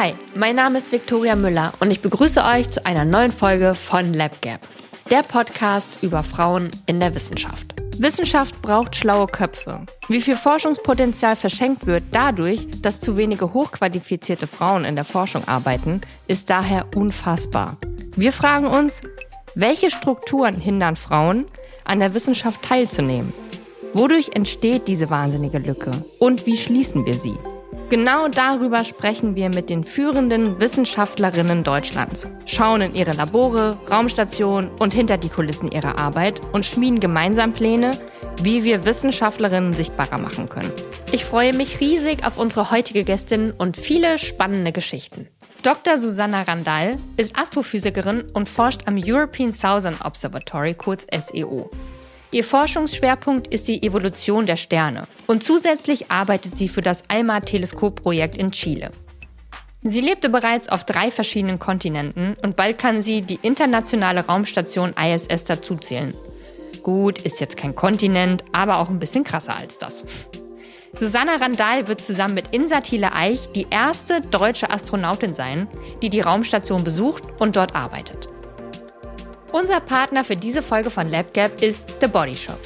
Hi, mein Name ist Viktoria Müller und ich begrüße euch zu einer neuen Folge von LabGap, der Podcast über Frauen in der Wissenschaft. Wissenschaft braucht schlaue Köpfe. Wie viel Forschungspotenzial verschenkt wird dadurch, dass zu wenige hochqualifizierte Frauen in der Forschung arbeiten, ist daher unfassbar. Wir fragen uns, welche Strukturen hindern Frauen, an der Wissenschaft teilzunehmen? Wodurch entsteht diese wahnsinnige Lücke? Und wie schließen wir sie? Genau darüber sprechen wir mit den führenden Wissenschaftlerinnen Deutschlands, schauen in ihre Labore, Raumstationen und hinter die Kulissen ihrer Arbeit und schmieden gemeinsam Pläne, wie wir Wissenschaftlerinnen sichtbarer machen können. Ich freue mich riesig auf unsere heutige Gästin und viele spannende Geschichten. Dr. Susanna Randall ist Astrophysikerin und forscht am European Southern Observatory, kurz SEO. Ihr Forschungsschwerpunkt ist die Evolution der Sterne und zusätzlich arbeitet sie für das ALMA-Teleskopprojekt in Chile. Sie lebte bereits auf drei verschiedenen Kontinenten und bald kann sie die internationale Raumstation ISS dazuzählen. Gut, ist jetzt kein Kontinent, aber auch ein bisschen krasser als das. Susanna Randall wird zusammen mit Insa Thiele Eich die erste deutsche Astronautin sein, die die Raumstation besucht und dort arbeitet. Unser Partner für diese Folge von LabGap ist The Body Shop.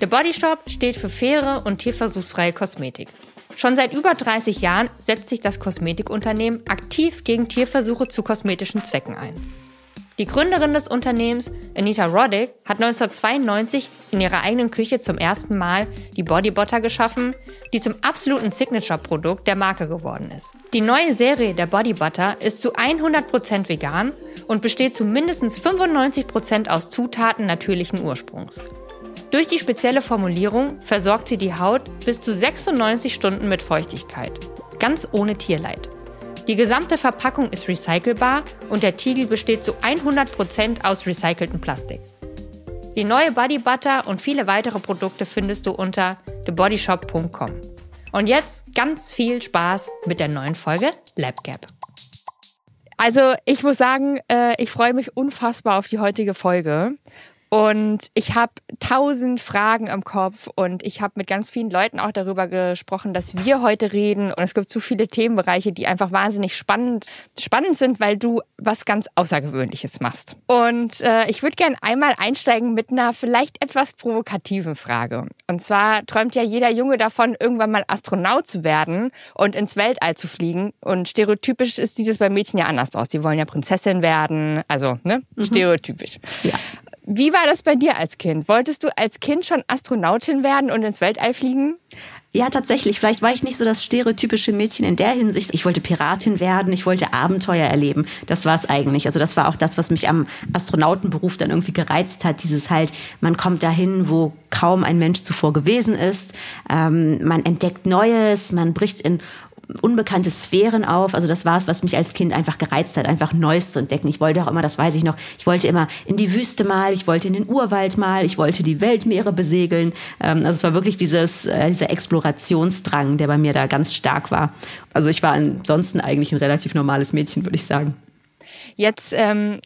The Body Shop steht für faire und tierversuchsfreie Kosmetik. Schon seit über 30 Jahren setzt sich das Kosmetikunternehmen aktiv gegen Tierversuche zu kosmetischen Zwecken ein. Die Gründerin des Unternehmens, Anita Roddick, hat 1992 in ihrer eigenen Küche zum ersten Mal die Body Butter geschaffen, die zum absoluten Signature-Produkt der Marke geworden ist. Die neue Serie der Body Butter ist zu 100% vegan und besteht zu mindestens 95% aus Zutaten natürlichen Ursprungs. Durch die spezielle Formulierung versorgt sie die Haut bis zu 96 Stunden mit Feuchtigkeit, ganz ohne Tierleid. Die gesamte Verpackung ist recycelbar und der Tiegel besteht zu 100% aus recyceltem Plastik. Die neue Body Butter und viele weitere Produkte findest du unter thebodyshop.com. Und jetzt ganz viel Spaß mit der neuen Folge LabGap. Also ich muss sagen, äh, ich freue mich unfassbar auf die heutige Folge. Und ich habe tausend Fragen im Kopf und ich habe mit ganz vielen Leuten auch darüber gesprochen, dass wir heute reden. Und es gibt zu viele Themenbereiche, die einfach wahnsinnig spannend, spannend sind, weil du was ganz Außergewöhnliches machst. Und äh, ich würde gerne einmal einsteigen mit einer vielleicht etwas provokativen Frage. Und zwar träumt ja jeder Junge davon, irgendwann mal Astronaut zu werden und ins Weltall zu fliegen. Und stereotypisch sieht es bei Mädchen ja anders aus. Die wollen ja Prinzessin werden. Also, ne? Mhm. Stereotypisch. Ja. Wie war das bei dir als Kind? Wolltest du als Kind schon Astronautin werden und ins Weltall fliegen? Ja, tatsächlich. Vielleicht war ich nicht so das stereotypische Mädchen in der Hinsicht. Ich wollte Piratin werden, ich wollte Abenteuer erleben. Das war es eigentlich. Also das war auch das, was mich am Astronautenberuf dann irgendwie gereizt hat. Dieses halt, man kommt dahin, wo kaum ein Mensch zuvor gewesen ist. Ähm, man entdeckt Neues, man bricht in unbekannte Sphären auf. Also das war es, was mich als Kind einfach gereizt hat, einfach Neues zu entdecken. Ich wollte auch immer, das weiß ich noch, ich wollte immer in die Wüste mal, ich wollte in den Urwald mal, ich wollte die Weltmeere besegeln. Ähm, also es war wirklich dieses, äh, dieser Explorationsdrang, der bei mir da ganz stark war. Also ich war ansonsten eigentlich ein relativ normales Mädchen, würde ich sagen. Jetzt ähm,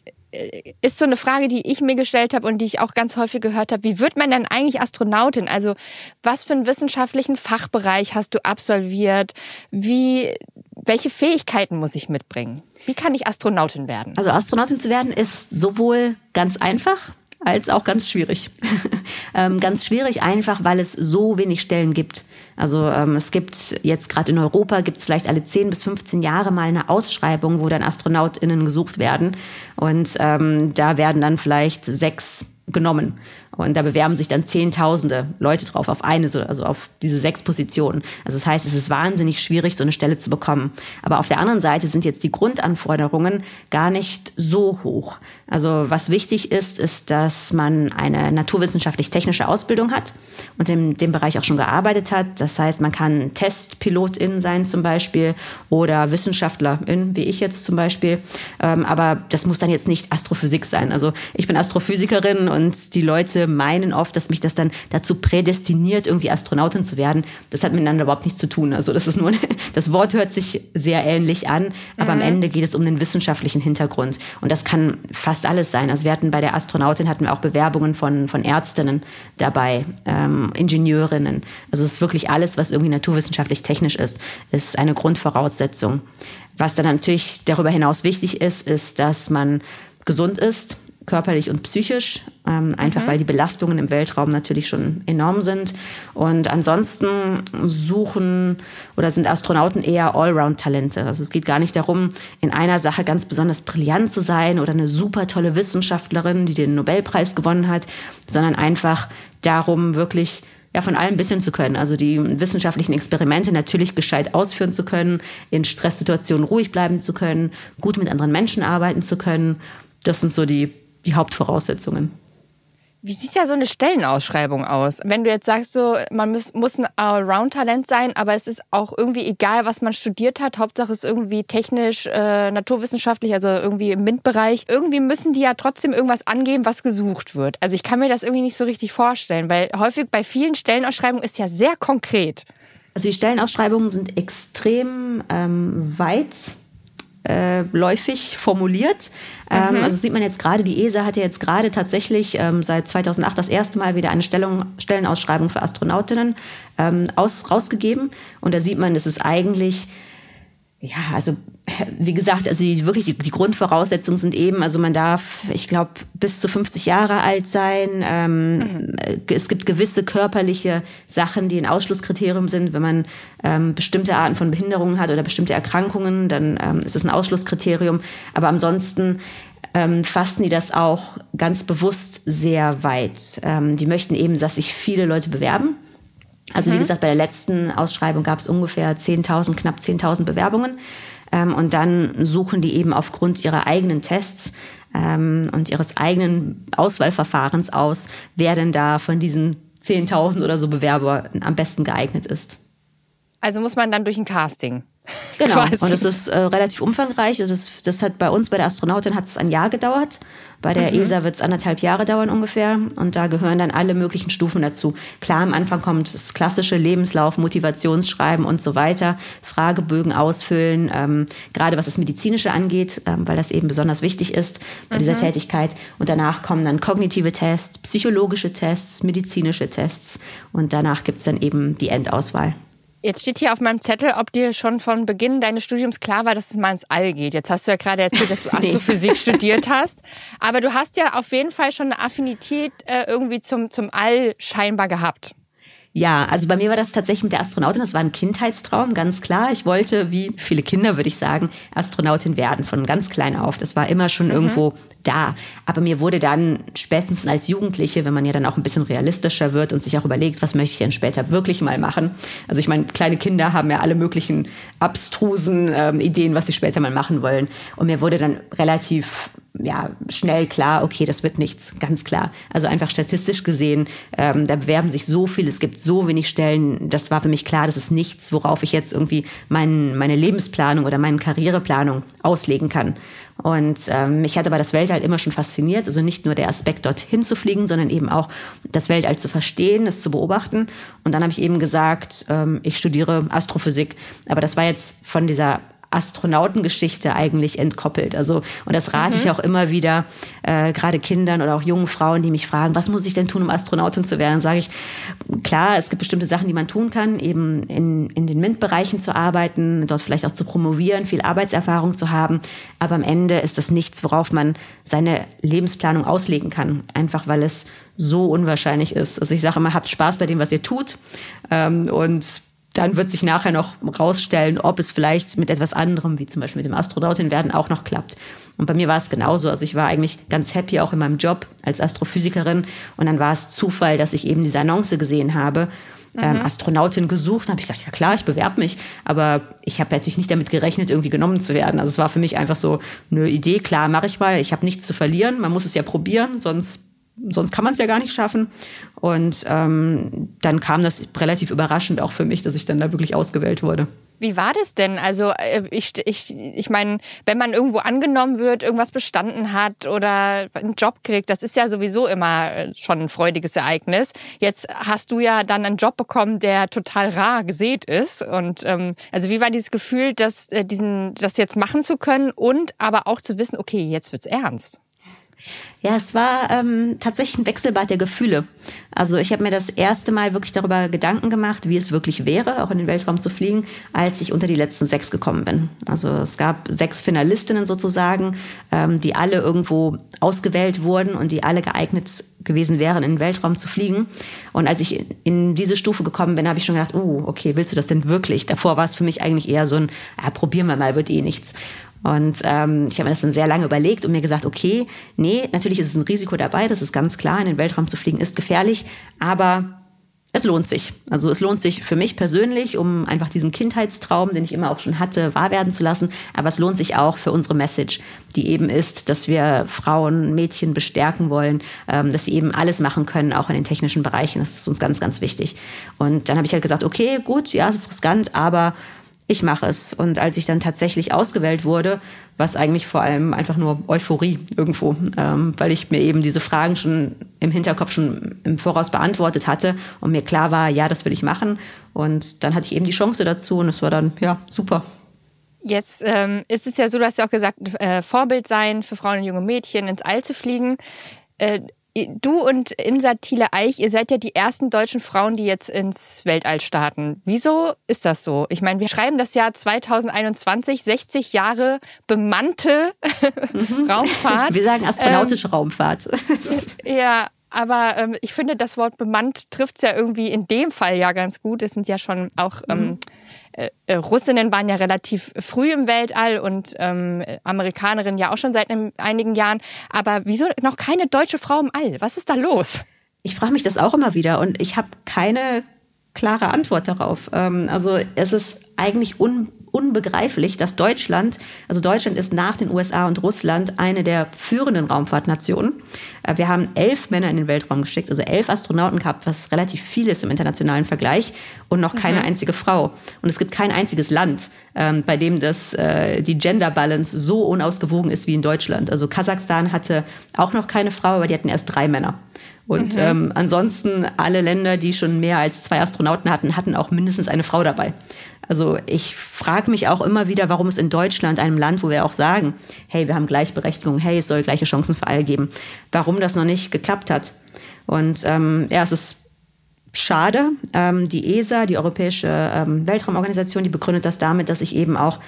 ist so eine Frage, die ich mir gestellt habe und die ich auch ganz häufig gehört habe. Wie wird man denn eigentlich Astronautin? Also was für einen wissenschaftlichen Fachbereich hast du absolviert? Wie, welche Fähigkeiten muss ich mitbringen? Wie kann ich Astronautin werden? Also Astronautin zu werden ist sowohl ganz einfach als auch ganz schwierig. ähm, ganz schwierig einfach, weil es so wenig Stellen gibt. Also ähm, es gibt jetzt gerade in Europa gibt es vielleicht alle 10 bis 15 Jahre mal eine Ausschreibung, wo dann AstronautInnen gesucht werden. Und ähm, da werden dann vielleicht sechs genommen. Und da bewerben sich dann Zehntausende Leute drauf auf eine, also auf diese sechs Positionen. Also das heißt, es ist wahnsinnig schwierig, so eine Stelle zu bekommen. Aber auf der anderen Seite sind jetzt die Grundanforderungen gar nicht so hoch. Also was wichtig ist, ist, dass man eine naturwissenschaftlich-technische Ausbildung hat und in dem Bereich auch schon gearbeitet hat. Das heißt, man kann Testpilotin sein zum Beispiel oder Wissenschaftlerin, wie ich jetzt zum Beispiel. Ähm, aber das muss dann jetzt nicht Astrophysik sein. Also ich bin Astrophysikerin und die Leute meinen oft, dass mich das dann dazu prädestiniert, irgendwie Astronautin zu werden. Das hat miteinander überhaupt nichts zu tun. Also das ist nur, das Wort hört sich sehr ähnlich an, aber mhm. am Ende geht es um den wissenschaftlichen Hintergrund. Und das kann fast alles sein. Also wir hatten bei der Astronautin hatten wir auch Bewerbungen von, von Ärztinnen dabei, ähm, Ingenieurinnen. Also es ist wirklich alles, was irgendwie naturwissenschaftlich technisch ist, ist eine Grundvoraussetzung. Was dann natürlich darüber hinaus wichtig ist, ist, dass man gesund ist, körperlich und psychisch, ähm, einfach mhm. weil die Belastungen im Weltraum natürlich schon enorm sind. Und ansonsten suchen oder sind Astronauten eher Allround-Talente. Also es geht gar nicht darum, in einer Sache ganz besonders brillant zu sein oder eine super tolle Wissenschaftlerin, die den Nobelpreis gewonnen hat, sondern einfach darum, wirklich ja, von allem ein bisschen zu können. Also die wissenschaftlichen Experimente natürlich gescheit ausführen zu können, in Stresssituationen ruhig bleiben zu können, gut mit anderen Menschen arbeiten zu können. Das sind so die, die Hauptvoraussetzungen. Wie sieht ja so eine Stellenausschreibung aus? Wenn du jetzt sagst, so, man muss, muss ein Allround-Talent sein, aber es ist auch irgendwie egal, was man studiert hat. Hauptsache es ist irgendwie technisch, äh, naturwissenschaftlich, also irgendwie im MINT-Bereich. Irgendwie müssen die ja trotzdem irgendwas angeben, was gesucht wird. Also ich kann mir das irgendwie nicht so richtig vorstellen, weil häufig bei vielen Stellenausschreibungen ist ja sehr konkret. Also die Stellenausschreibungen sind extrem ähm, weit äh, läufig formuliert. Ähm, mhm. Also sieht man jetzt gerade, die ESA hat ja jetzt gerade tatsächlich ähm, seit 2008 das erste Mal wieder eine Stellung, Stellenausschreibung für Astronautinnen ähm, aus, rausgegeben. Und da sieht man, es ist eigentlich ja, also wie gesagt, also die, wirklich die, die Grundvoraussetzungen sind eben, also man darf, ich glaube, bis zu 50 Jahre alt sein. Ähm, mhm. Es gibt gewisse körperliche Sachen, die ein Ausschlusskriterium sind. Wenn man ähm, bestimmte Arten von Behinderungen hat oder bestimmte Erkrankungen, dann ähm, ist es ein Ausschlusskriterium. Aber ansonsten ähm, fassen die das auch ganz bewusst sehr weit. Ähm, die möchten eben, dass sich viele Leute bewerben. Also mhm. wie gesagt, bei der letzten Ausschreibung gab es ungefähr 10.000, knapp 10.000 Bewerbungen. Ähm, und dann suchen die eben aufgrund ihrer eigenen Tests ähm, und ihres eigenen Auswahlverfahrens aus, wer denn da von diesen 10.000 oder so Bewerber am besten geeignet ist. Also muss man dann durch ein Casting. Genau. Quasi. Und es ist äh, relativ umfangreich. Das, ist, das hat bei uns, bei der Astronautin, hat es ein Jahr gedauert. Bei der mhm. ESA wird es anderthalb Jahre dauern ungefähr. Und da gehören dann alle möglichen Stufen dazu. Klar, am Anfang kommt das klassische Lebenslauf, Motivationsschreiben und so weiter, Fragebögen ausfüllen, ähm, gerade was das Medizinische angeht, ähm, weil das eben besonders wichtig ist bei mhm. dieser Tätigkeit. Und danach kommen dann kognitive Tests, psychologische Tests, medizinische Tests. Und danach gibt es dann eben die Endauswahl. Jetzt steht hier auf meinem Zettel, ob dir schon von Beginn deines Studiums klar war, dass es mal ins All geht. Jetzt hast du ja gerade erzählt, dass du Astrophysik studiert hast. Aber du hast ja auf jeden Fall schon eine Affinität äh, irgendwie zum, zum All scheinbar gehabt. Ja, also bei mir war das tatsächlich mit der Astronautin, das war ein Kindheitstraum, ganz klar. Ich wollte, wie viele Kinder würde ich sagen, Astronautin werden, von ganz klein auf. Das war immer schon mhm. irgendwo da. Aber mir wurde dann spätestens als Jugendliche, wenn man ja dann auch ein bisschen realistischer wird und sich auch überlegt, was möchte ich denn später wirklich mal machen. Also ich meine, kleine Kinder haben ja alle möglichen abstrusen ähm, Ideen, was sie später mal machen wollen. Und mir wurde dann relativ ja, schnell klar, okay, das wird nichts, ganz klar. Also einfach statistisch gesehen, ähm, da bewerben sich so viele, es gibt so wenig Stellen. Das war für mich klar, das ist nichts, worauf ich jetzt irgendwie mein, meine Lebensplanung oder meine Karriereplanung auslegen kann. Und ähm, mich hat aber das Weltall immer schon fasziniert. Also nicht nur der Aspekt, dorthin zu fliegen, sondern eben auch das Weltall zu verstehen, es zu beobachten. Und dann habe ich eben gesagt, ähm, ich studiere Astrophysik. Aber das war jetzt von dieser Astronautengeschichte eigentlich entkoppelt. Also, und das rate mhm. ich auch immer wieder, äh, gerade Kindern oder auch jungen Frauen, die mich fragen, was muss ich denn tun, um Astronautin zu werden? Dann sage ich, klar, es gibt bestimmte Sachen, die man tun kann, eben in, in den MINT-Bereichen zu arbeiten, dort vielleicht auch zu promovieren, viel Arbeitserfahrung zu haben. Aber am Ende ist das nichts, worauf man seine Lebensplanung auslegen kann. Einfach weil es so unwahrscheinlich ist. Also ich sage immer, habt Spaß bei dem, was ihr tut. Ähm, und dann wird sich nachher noch rausstellen, ob es vielleicht mit etwas anderem, wie zum Beispiel mit dem Astronautin werden, auch noch klappt. Und bei mir war es genauso. Also ich war eigentlich ganz happy auch in meinem Job als Astrophysikerin. Und dann war es Zufall, dass ich eben diese Annonce gesehen habe. Ähm, mhm. Astronautin gesucht, habe ich gedacht, ja klar, ich bewerbe mich, aber ich habe natürlich nicht damit gerechnet, irgendwie genommen zu werden. Also es war für mich einfach so eine Idee, klar, mache ich mal, ich habe nichts zu verlieren, man muss es ja probieren, sonst sonst kann man es ja gar nicht schaffen. Und ähm, dann kam das relativ überraschend auch für mich, dass ich dann da wirklich ausgewählt wurde. Wie war das denn? Also äh, ich, ich, ich meine, wenn man irgendwo angenommen wird, irgendwas bestanden hat oder einen Job kriegt, das ist ja sowieso immer äh, schon ein freudiges Ereignis. Jetzt hast du ja dann einen Job bekommen, der total rar gesät ist. Und ähm, also wie war dieses Gefühl, das, äh, diesen, das jetzt machen zu können und aber auch zu wissen, okay, jetzt wird's ernst? Ja, es war ähm, tatsächlich ein Wechselbad der Gefühle. Also ich habe mir das erste Mal wirklich darüber Gedanken gemacht, wie es wirklich wäre, auch in den Weltraum zu fliegen, als ich unter die letzten sechs gekommen bin. Also es gab sechs Finalistinnen sozusagen, ähm, die alle irgendwo ausgewählt wurden und die alle geeignet gewesen wären, in den Weltraum zu fliegen. Und als ich in diese Stufe gekommen bin, habe ich schon gedacht, oh, okay, willst du das denn wirklich? Davor war es für mich eigentlich eher so ein, ja, probieren wir mal, wird eh nichts. Und ähm, ich habe mir das dann sehr lange überlegt und mir gesagt, okay, nee, natürlich ist es ein Risiko dabei, das ist ganz klar, in den Weltraum zu fliegen ist gefährlich, aber es lohnt sich. Also es lohnt sich für mich persönlich, um einfach diesen Kindheitstraum, den ich immer auch schon hatte, wahr werden zu lassen. Aber es lohnt sich auch für unsere Message, die eben ist, dass wir Frauen, Mädchen bestärken wollen, ähm, dass sie eben alles machen können, auch in den technischen Bereichen. Das ist uns ganz, ganz wichtig. Und dann habe ich halt gesagt, okay, gut, ja, es ist riskant, aber ich mache es. Und als ich dann tatsächlich ausgewählt wurde, war es eigentlich vor allem einfach nur Euphorie irgendwo, ähm, weil ich mir eben diese Fragen schon im Hinterkopf schon im Voraus beantwortet hatte und mir klar war, ja, das will ich machen. Und dann hatte ich eben die Chance dazu und es war dann, ja, super. Jetzt ähm, ist es ja so, du hast ja auch gesagt, äh, Vorbild sein für Frauen und junge Mädchen, ins All zu fliegen. Äh, du und Insa Thiele Eich, ihr seid ja die ersten deutschen Frauen, die jetzt ins Weltall starten. Wieso ist das so? Ich meine, wir schreiben das Jahr 2021, 60 Jahre bemannte mhm. Raumfahrt. Wir sagen astronautische ähm, Raumfahrt. ja, aber ähm, ich finde, das Wort bemannt trifft es ja irgendwie in dem Fall ja ganz gut. Es sind ja schon auch ähm, mhm. Äh, äh, Russinnen waren ja relativ früh im Weltall und ähm, Amerikanerinnen ja auch schon seit einigen Jahren. Aber wieso noch keine deutsche Frau im All? Was ist da los? Ich frage mich das auch immer wieder und ich habe keine klare Antwort darauf. Ähm, also es ist eigentlich un unbegreiflich, dass Deutschland, also Deutschland ist nach den USA und Russland eine der führenden Raumfahrtnationen. Äh, wir haben elf Männer in den Weltraum geschickt, also elf Astronauten gehabt, was relativ viel ist im internationalen Vergleich und noch keine mhm. einzige Frau. Und es gibt kein einziges Land, ähm, bei dem das, äh, die Gender Balance so unausgewogen ist wie in Deutschland. Also Kasachstan hatte auch noch keine Frau, aber die hatten erst drei Männer. Und mhm. ähm, ansonsten alle Länder, die schon mehr als zwei Astronauten hatten, hatten auch mindestens eine Frau dabei. Also ich frage mich auch immer wieder, warum es in Deutschland, einem Land, wo wir auch sagen, hey, wir haben Gleichberechtigung, hey, es soll gleiche Chancen für alle geben, warum das noch nicht geklappt hat. Und ähm, ja, es ist schade. Ähm, die ESA, die Europäische ähm, Weltraumorganisation, die begründet das damit, dass sich eben auch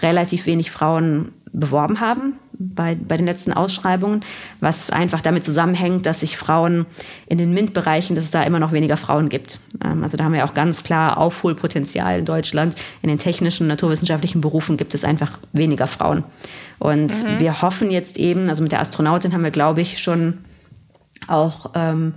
relativ wenig Frauen beworben haben bei, bei den letzten Ausschreibungen, was einfach damit zusammenhängt, dass sich Frauen in den MINT-Bereichen, dass es da immer noch weniger Frauen gibt. Ähm, also da haben wir auch ganz klar Aufholpotenzial in Deutschland. In den technischen, naturwissenschaftlichen Berufen gibt es einfach weniger Frauen. Und mhm. wir hoffen jetzt eben, also mit der Astronautin haben wir, glaube ich, schon auch ähm,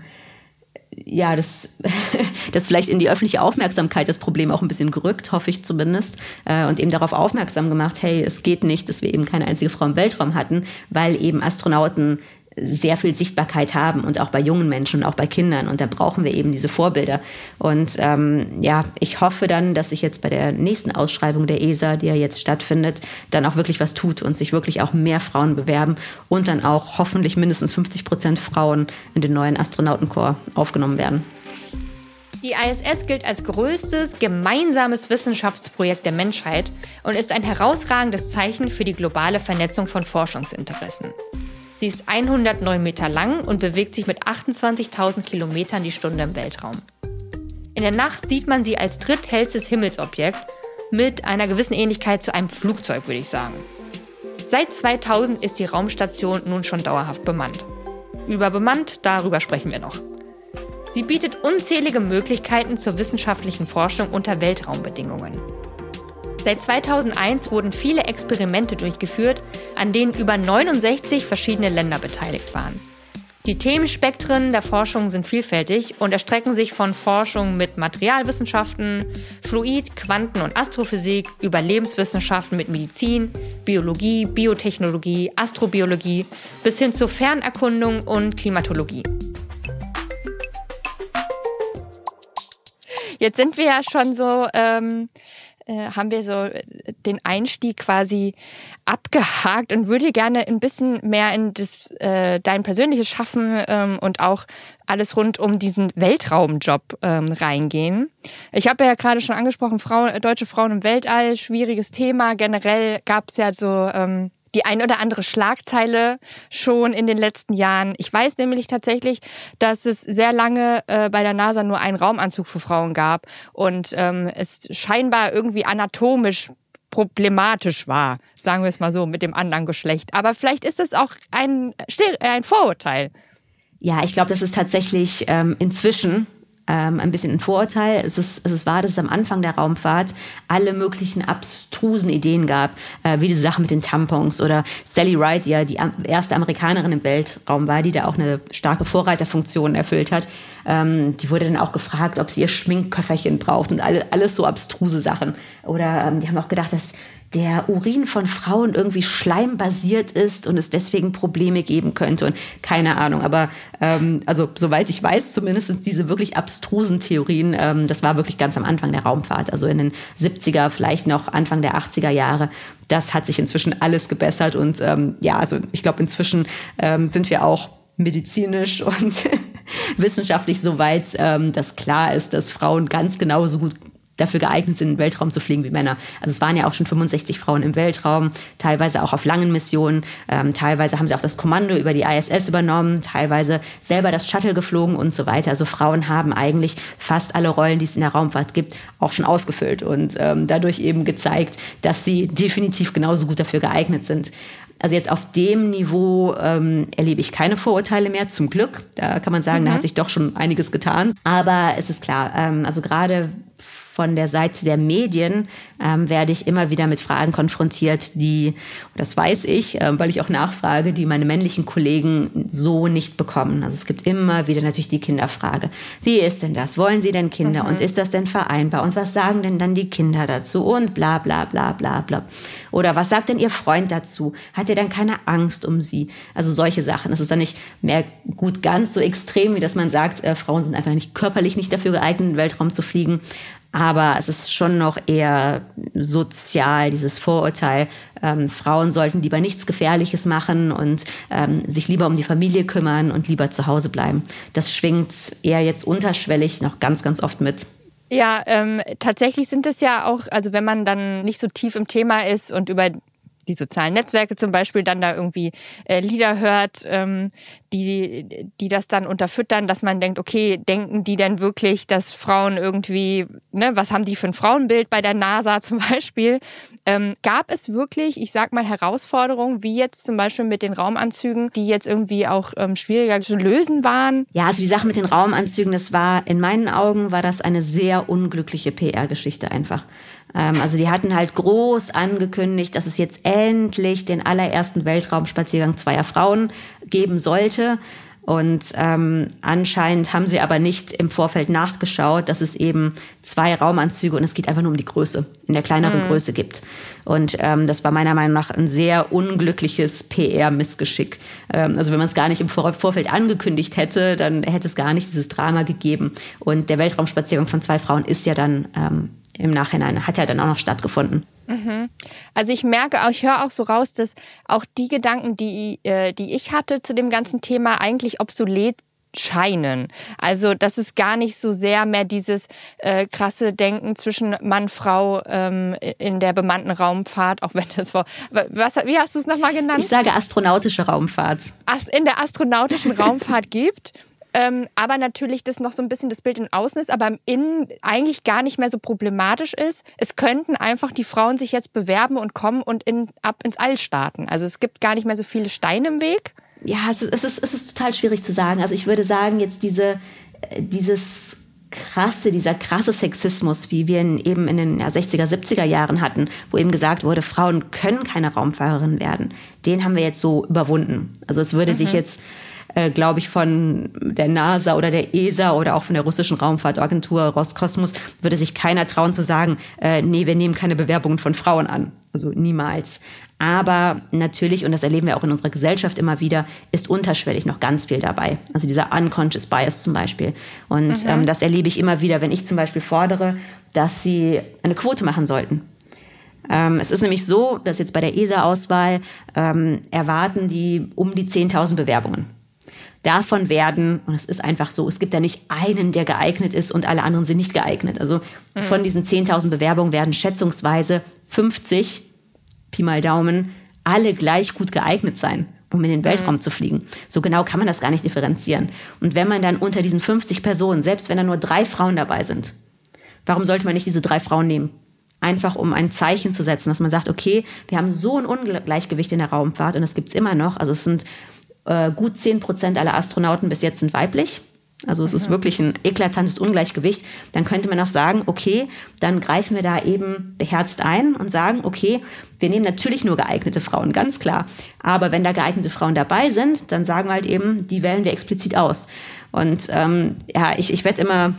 ja, das, das vielleicht in die öffentliche Aufmerksamkeit das Problem auch ein bisschen gerückt, hoffe ich zumindest, äh, und eben darauf aufmerksam gemacht, hey, es geht nicht, dass wir eben keine einzige Frau im Weltraum hatten, weil eben Astronauten sehr viel Sichtbarkeit haben und auch bei jungen Menschen und auch bei Kindern. Und da brauchen wir eben diese Vorbilder. Und ähm, ja, ich hoffe dann, dass sich jetzt bei der nächsten Ausschreibung der ESA, die ja jetzt stattfindet, dann auch wirklich was tut und sich wirklich auch mehr Frauen bewerben und dann auch hoffentlich mindestens 50 Prozent Frauen in den neuen Astronautenkorps aufgenommen werden. Die ISS gilt als größtes gemeinsames Wissenschaftsprojekt der Menschheit und ist ein herausragendes Zeichen für die globale Vernetzung von Forschungsinteressen. Sie ist 109 Meter lang und bewegt sich mit 28.000 Kilometern die Stunde im Weltraum. In der Nacht sieht man sie als dritthellstes Himmelsobjekt mit einer gewissen Ähnlichkeit zu einem Flugzeug, würde ich sagen. Seit 2000 ist die Raumstation nun schon dauerhaft bemannt. Überbemannt, darüber sprechen wir noch. Sie bietet unzählige Möglichkeiten zur wissenschaftlichen Forschung unter Weltraumbedingungen. Seit 2001 wurden viele Experimente durchgeführt, an denen über 69 verschiedene Länder beteiligt waren. Die Themenspektren der Forschung sind vielfältig und erstrecken sich von Forschung mit Materialwissenschaften, Fluid-, Quanten- und Astrophysik über Lebenswissenschaften mit Medizin, Biologie, Biotechnologie, Astrobiologie bis hin zur Fernerkundung und Klimatologie. Jetzt sind wir ja schon so ähm, äh, haben wir so äh, den Einstieg quasi abgehakt und würde gerne ein bisschen mehr in das äh, dein persönliches Schaffen ähm, und auch alles rund um diesen Weltraumjob ähm, reingehen. Ich habe ja gerade schon angesprochen, Frauen, deutsche Frauen im Weltall, schwieriges Thema. Generell gab es ja so ähm, die ein oder andere Schlagzeile schon in den letzten Jahren. Ich weiß nämlich tatsächlich, dass es sehr lange äh, bei der NASA nur einen Raumanzug für Frauen gab und ähm, es scheinbar irgendwie anatomisch problematisch war, sagen wir es mal so, mit dem anderen Geschlecht. Aber vielleicht ist es auch ein, ein Vorurteil. Ja, ich glaube, das ist tatsächlich ähm, inzwischen ähm, ein bisschen ein Vorurteil. Es ist, es ist wahr, dass es am Anfang der Raumfahrt alle möglichen abstrusen Ideen gab, äh, wie diese Sache mit den Tampons oder Sally Ride, die ja die erste Amerikanerin im Weltraum war, die da auch eine starke Vorreiterfunktion erfüllt hat. Ähm, die wurde dann auch gefragt, ob sie ihr Schminkköfferchen braucht und alle, alles so abstruse Sachen. Oder ähm, die haben auch gedacht, dass der Urin von Frauen irgendwie schleimbasiert ist und es deswegen Probleme geben könnte und keine Ahnung. Aber ähm, also soweit ich weiß, zumindest sind diese wirklich abstrusen Theorien, ähm, das war wirklich ganz am Anfang der Raumfahrt, also in den 70er, vielleicht noch Anfang der 80er Jahre. Das hat sich inzwischen alles gebessert und ähm, ja, also ich glaube, inzwischen ähm, sind wir auch medizinisch und wissenschaftlich so weit, ähm, dass klar ist, dass Frauen ganz genauso gut dafür geeignet sind, in den Weltraum zu fliegen wie Männer. Also es waren ja auch schon 65 Frauen im Weltraum, teilweise auch auf langen Missionen, ähm, teilweise haben sie auch das Kommando über die ISS übernommen, teilweise selber das Shuttle geflogen und so weiter. Also Frauen haben eigentlich fast alle Rollen, die es in der Raumfahrt gibt, auch schon ausgefüllt und ähm, dadurch eben gezeigt, dass sie definitiv genauso gut dafür geeignet sind. Also jetzt auf dem Niveau ähm, erlebe ich keine Vorurteile mehr, zum Glück. Da kann man sagen, mhm. da hat sich doch schon einiges getan. Aber es ist klar, ähm, also gerade von der Seite der Medien ähm, werde ich immer wieder mit Fragen konfrontiert, die, das weiß ich, äh, weil ich auch nachfrage, die meine männlichen Kollegen so nicht bekommen. Also es gibt immer wieder natürlich die Kinderfrage. Wie ist denn das? Wollen Sie denn Kinder? Mhm. Und ist das denn vereinbar? Und was sagen denn dann die Kinder dazu? Und bla bla bla bla bla. Oder was sagt denn Ihr Freund dazu? Hat er dann keine Angst um Sie? Also solche Sachen. Das ist dann nicht mehr gut ganz so extrem, wie dass man sagt, äh, Frauen sind einfach nicht körperlich nicht dafür geeignet, in den Weltraum zu fliegen. Aber es ist schon noch eher sozial, dieses Vorurteil, ähm, Frauen sollten lieber nichts Gefährliches machen und ähm, sich lieber um die Familie kümmern und lieber zu Hause bleiben. Das schwingt eher jetzt unterschwellig noch ganz, ganz oft mit. Ja, ähm, tatsächlich sind es ja auch, also wenn man dann nicht so tief im Thema ist und über die sozialen Netzwerke zum Beispiel dann da irgendwie äh, Lieder hört, ähm, die, die das dann unterfüttern, dass man denkt, okay, denken die denn wirklich, dass Frauen irgendwie, ne, was haben die für ein Frauenbild bei der NASA zum Beispiel? Ähm, gab es wirklich, ich sag mal, Herausforderungen, wie jetzt zum Beispiel mit den Raumanzügen, die jetzt irgendwie auch ähm, schwieriger zu lösen waren? Ja, also die Sache mit den Raumanzügen, das war, in meinen Augen war das eine sehr unglückliche PR-Geschichte einfach. Ähm, also die hatten halt groß angekündigt, dass es jetzt endlich den allerersten Weltraumspaziergang zweier Frauen geben sollte. Und ähm, anscheinend haben sie aber nicht im Vorfeld nachgeschaut, dass es eben zwei Raumanzüge und es geht einfach nur um die Größe, in der kleineren mhm. Größe gibt. Und ähm, das war meiner Meinung nach ein sehr unglückliches PR-Missgeschick. Ähm, also wenn man es gar nicht im Vor Vorfeld angekündigt hätte, dann hätte es gar nicht dieses Drama gegeben. Und der Weltraumspaziergang von zwei Frauen ist ja dann ähm, im Nachhinein hat ja dann auch noch stattgefunden. Mhm. Also ich merke auch, ich höre auch so raus, dass auch die Gedanken, die, äh, die ich hatte zu dem ganzen Thema, eigentlich obsolet scheinen. Also das ist gar nicht so sehr mehr dieses äh, krasse Denken zwischen Mann Frau ähm, in der bemannten Raumfahrt, auch wenn das war. Was, wie hast du es nochmal genannt? Ich sage astronautische Raumfahrt. In der astronautischen Raumfahrt gibt ähm, aber natürlich das noch so ein bisschen das Bild in Außen ist, aber im Innen eigentlich gar nicht mehr so problematisch ist. Es könnten einfach die Frauen sich jetzt bewerben und kommen und in, ab ins All starten. Also es gibt gar nicht mehr so viele Steine im Weg. Ja, es ist, es ist, es ist total schwierig zu sagen. Also ich würde sagen, jetzt diese, äh, dieses krasse, dieser krasse Sexismus, wie wir ihn eben in den ja, 60er, 70er Jahren hatten, wo eben gesagt wurde, Frauen können keine Raumfahrerin werden, den haben wir jetzt so überwunden. Also es würde mhm. sich jetzt äh, glaube ich, von der NASA oder der ESA oder auch von der russischen Raumfahrtagentur Roskosmos würde sich keiner trauen zu sagen, äh, nee, wir nehmen keine Bewerbungen von Frauen an. Also niemals. Aber natürlich, und das erleben wir auch in unserer Gesellschaft immer wieder, ist unterschwellig noch ganz viel dabei. Also dieser unconscious bias zum Beispiel. Und mhm. ähm, das erlebe ich immer wieder, wenn ich zum Beispiel fordere, dass sie eine Quote machen sollten. Ähm, es ist nämlich so, dass jetzt bei der ESA-Auswahl ähm, erwarten die um die 10.000 Bewerbungen. Davon werden, und es ist einfach so, es gibt ja nicht einen, der geeignet ist und alle anderen sind nicht geeignet. Also mhm. von diesen 10.000 Bewerbungen werden schätzungsweise 50, Pi mal Daumen, alle gleich gut geeignet sein, um in den Weltraum mhm. zu fliegen. So genau kann man das gar nicht differenzieren. Und wenn man dann unter diesen 50 Personen, selbst wenn da nur drei Frauen dabei sind, warum sollte man nicht diese drei Frauen nehmen? Einfach um ein Zeichen zu setzen, dass man sagt, okay, wir haben so ein Ungleichgewicht in der Raumfahrt und das gibt es immer noch. Also es sind äh, gut 10 Prozent aller Astronauten bis jetzt sind weiblich. Also es ist mhm. wirklich ein eklatantes Ungleichgewicht. Dann könnte man auch sagen, okay, dann greifen wir da eben beherzt ein und sagen, okay, wir nehmen natürlich nur geeignete Frauen, ganz klar. Aber wenn da geeignete Frauen dabei sind, dann sagen wir halt eben, die wählen wir explizit aus. Und ähm, ja, ich, ich werde immer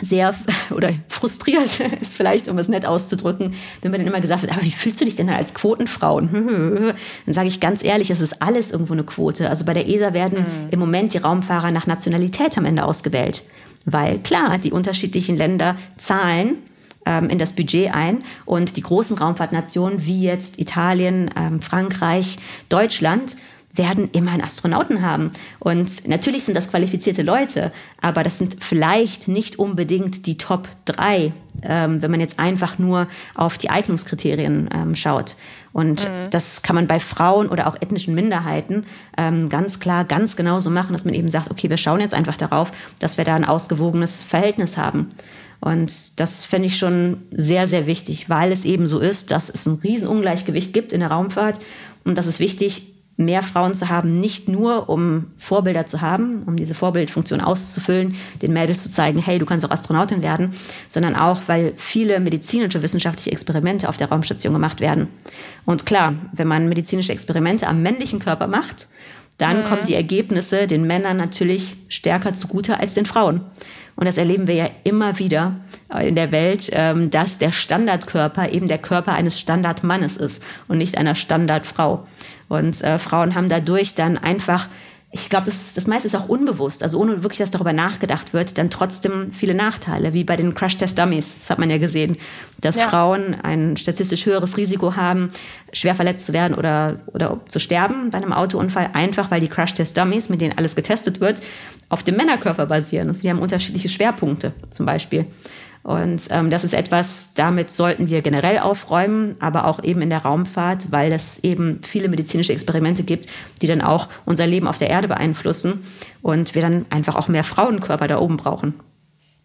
sehr oder frustriert ist vielleicht, um es nett auszudrücken, wenn man dann immer gesagt wird, aber wie fühlst du dich denn als Quotenfrau? Dann sage ich ganz ehrlich, es ist alles irgendwo eine Quote. Also bei der ESA werden mhm. im Moment die Raumfahrer nach Nationalität am Ende ausgewählt. Weil klar, die unterschiedlichen Länder zahlen ähm, in das Budget ein und die großen Raumfahrtnationen wie jetzt Italien, ähm, Frankreich, Deutschland werden immer einen Astronauten haben. Und natürlich sind das qualifizierte Leute, aber das sind vielleicht nicht unbedingt die Top 3, ähm, wenn man jetzt einfach nur auf die Eignungskriterien ähm, schaut. Und mhm. das kann man bei Frauen oder auch ethnischen Minderheiten ähm, ganz klar, ganz genauso machen, dass man eben sagt, okay, wir schauen jetzt einfach darauf, dass wir da ein ausgewogenes Verhältnis haben. Und das fände ich schon sehr, sehr wichtig, weil es eben so ist, dass es ein Riesenungleichgewicht gibt in der Raumfahrt. Und das ist wichtig, mehr Frauen zu haben, nicht nur um Vorbilder zu haben, um diese Vorbildfunktion auszufüllen, den Mädels zu zeigen, hey, du kannst auch Astronautin werden, sondern auch, weil viele medizinische wissenschaftliche Experimente auf der Raumstation gemacht werden. Und klar, wenn man medizinische Experimente am männlichen Körper macht, dann mhm. kommen die Ergebnisse den Männern natürlich stärker zugute als den Frauen. Und das erleben wir ja immer wieder in der Welt, ähm, dass der Standardkörper eben der Körper eines Standardmannes ist und nicht einer Standardfrau. Und äh, Frauen haben dadurch dann einfach ich glaube, das, das meiste ist auch unbewusst, also ohne wirklich, dass darüber nachgedacht wird, dann trotzdem viele Nachteile, wie bei den Crash-Test-Dummies, das hat man ja gesehen, dass ja. Frauen ein statistisch höheres Risiko haben, schwer verletzt zu werden oder, oder zu sterben bei einem Autounfall, einfach weil die Crash-Test-Dummies, mit denen alles getestet wird, auf dem Männerkörper basieren. Also die haben unterschiedliche Schwerpunkte zum Beispiel. Und ähm, das ist etwas, damit sollten wir generell aufräumen, aber auch eben in der Raumfahrt, weil es eben viele medizinische Experimente gibt, die dann auch unser Leben auf der Erde beeinflussen und wir dann einfach auch mehr Frauenkörper da oben brauchen.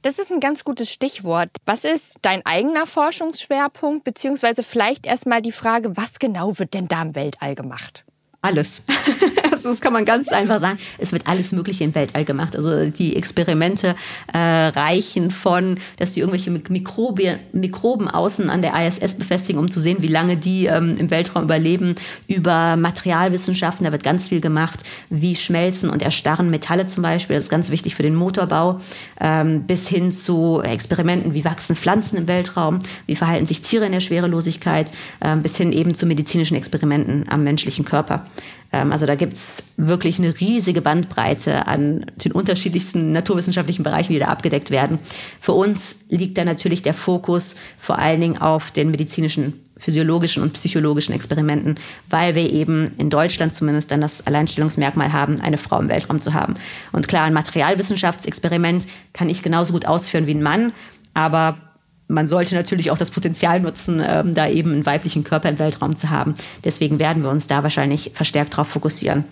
Das ist ein ganz gutes Stichwort. Was ist dein eigener Forschungsschwerpunkt, beziehungsweise vielleicht erstmal die Frage, was genau wird denn da im Weltall gemacht? Alles. das kann man ganz einfach sagen. Es wird alles Mögliche im Weltall gemacht. Also die Experimente äh, reichen von, dass die irgendwelche Mikrobe, Mikroben außen an der ISS befestigen, um zu sehen, wie lange die ähm, im Weltraum überleben, über Materialwissenschaften, da wird ganz viel gemacht, wie schmelzen und erstarren Metalle zum Beispiel, das ist ganz wichtig für den Motorbau, ähm, bis hin zu Experimenten, wie wachsen Pflanzen im Weltraum, wie verhalten sich Tiere in der Schwerelosigkeit, ähm, bis hin eben zu medizinischen Experimenten am menschlichen Körper. Ähm, also da gibt es wirklich eine riesige Bandbreite an den unterschiedlichsten naturwissenschaftlichen Bereichen, die da abgedeckt werden. Für uns liegt da natürlich der Fokus vor allen Dingen auf den medizinischen, physiologischen und psychologischen Experimenten, weil wir eben in Deutschland zumindest dann das Alleinstellungsmerkmal haben, eine Frau im Weltraum zu haben. Und klar, ein Materialwissenschaftsexperiment kann ich genauso gut ausführen wie ein Mann, aber man sollte natürlich auch das Potenzial nutzen, ähm, da eben einen weiblichen Körper im Weltraum zu haben. Deswegen werden wir uns da wahrscheinlich verstärkt darauf fokussieren.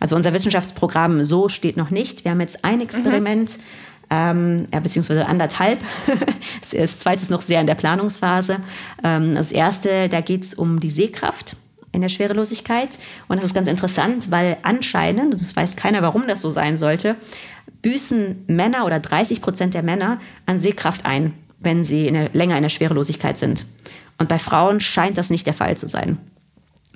Also unser Wissenschaftsprogramm so steht noch nicht. Wir haben jetzt ein Experiment, mhm. ähm, ja, beziehungsweise anderthalb. das zweite ist noch sehr in der Planungsphase. Ähm, das erste, da geht es um die Sehkraft in der Schwerelosigkeit. Und das ist ganz interessant, weil anscheinend, und das weiß keiner, warum das so sein sollte, büßen Männer oder 30 Prozent der Männer an Sehkraft ein wenn sie in der, länger in der Schwerelosigkeit sind. Und bei Frauen scheint das nicht der Fall zu sein.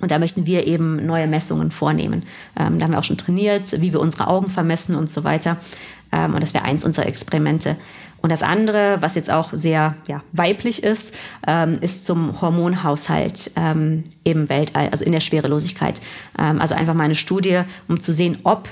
Und da möchten wir eben neue Messungen vornehmen. Ähm, da haben wir auch schon trainiert, wie wir unsere Augen vermessen und so weiter. Ähm, und das wäre eins unserer Experimente. Und das andere, was jetzt auch sehr ja, weiblich ist, ähm, ist zum Hormonhaushalt ähm, im Weltall, also in der Schwerelosigkeit. Ähm, also einfach mal eine Studie, um zu sehen, ob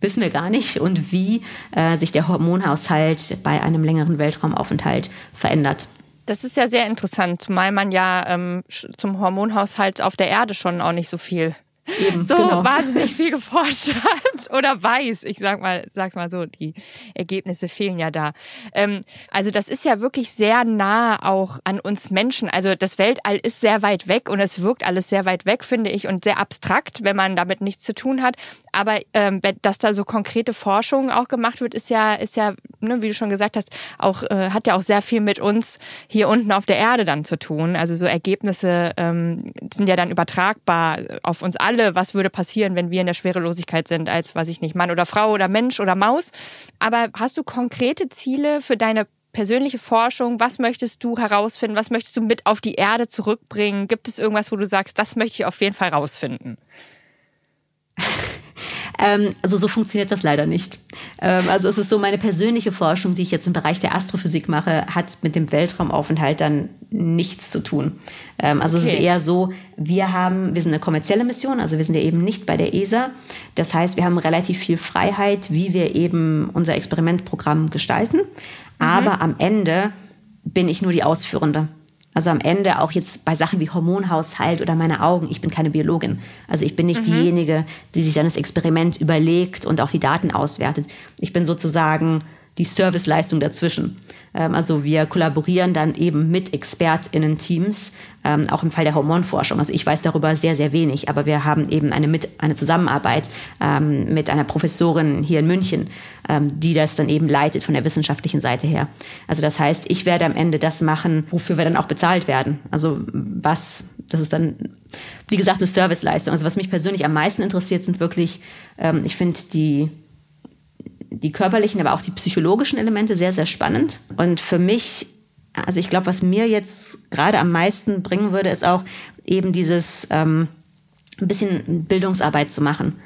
wissen wir gar nicht und wie äh, sich der Hormonhaushalt bei einem längeren Weltraumaufenthalt verändert. Das ist ja sehr interessant, zumal man ja ähm, zum Hormonhaushalt auf der Erde schon auch nicht so viel Eben, so genau. wahnsinnig viel geforscht hat oder weiß. Ich sag mal, sag's mal so, die Ergebnisse fehlen ja da. Ähm, also das ist ja wirklich sehr nah auch an uns Menschen. Also das Weltall ist sehr weit weg und es wirkt alles sehr weit weg, finde ich, und sehr abstrakt, wenn man damit nichts zu tun hat. Aber ähm, dass da so konkrete Forschung auch gemacht wird, ist ja, ist ja, ne, wie du schon gesagt hast, auch äh, hat ja auch sehr viel mit uns hier unten auf der Erde dann zu tun. Also so Ergebnisse ähm, sind ja dann übertragbar auf uns alle alle, was würde passieren, wenn wir in der Schwerelosigkeit sind, als, weiß ich nicht, Mann oder Frau oder Mensch oder Maus. Aber hast du konkrete Ziele für deine persönliche Forschung? Was möchtest du herausfinden? Was möchtest du mit auf die Erde zurückbringen? Gibt es irgendwas, wo du sagst, das möchte ich auf jeden Fall herausfinden? Ähm, also so funktioniert das leider nicht. Ähm, also es ist so, meine persönliche Forschung, die ich jetzt im Bereich der Astrophysik mache, hat mit dem Weltraumaufenthalt dann nichts zu tun. Ähm, also okay. es ist eher so, wir haben, wir sind eine kommerzielle Mission, also wir sind ja eben nicht bei der ESA. Das heißt, wir haben relativ viel Freiheit, wie wir eben unser Experimentprogramm gestalten. Mhm. Aber am Ende bin ich nur die Ausführende. Also am Ende auch jetzt bei Sachen wie Hormonhaushalt oder meine Augen, ich bin keine Biologin. Also ich bin nicht mhm. diejenige, die sich dann das Experiment überlegt und auch die Daten auswertet. Ich bin sozusagen die Serviceleistung dazwischen. Ähm, also wir kollaborieren dann eben mit ExpertInnen-Teams, ähm, auch im Fall der Hormonforschung. Also ich weiß darüber sehr, sehr wenig, aber wir haben eben eine, mit, eine Zusammenarbeit ähm, mit einer Professorin hier in München, die das dann eben leitet von der wissenschaftlichen Seite her. Also das heißt, ich werde am Ende das machen, wofür wir dann auch bezahlt werden. Also was, das ist dann, wie gesagt, eine Serviceleistung. Also was mich persönlich am meisten interessiert, sind wirklich, ich finde die die körperlichen, aber auch die psychologischen Elemente sehr, sehr spannend. Und für mich, also ich glaube, was mir jetzt gerade am meisten bringen würde, ist auch eben dieses ähm, ein bisschen Bildungsarbeit zu machen.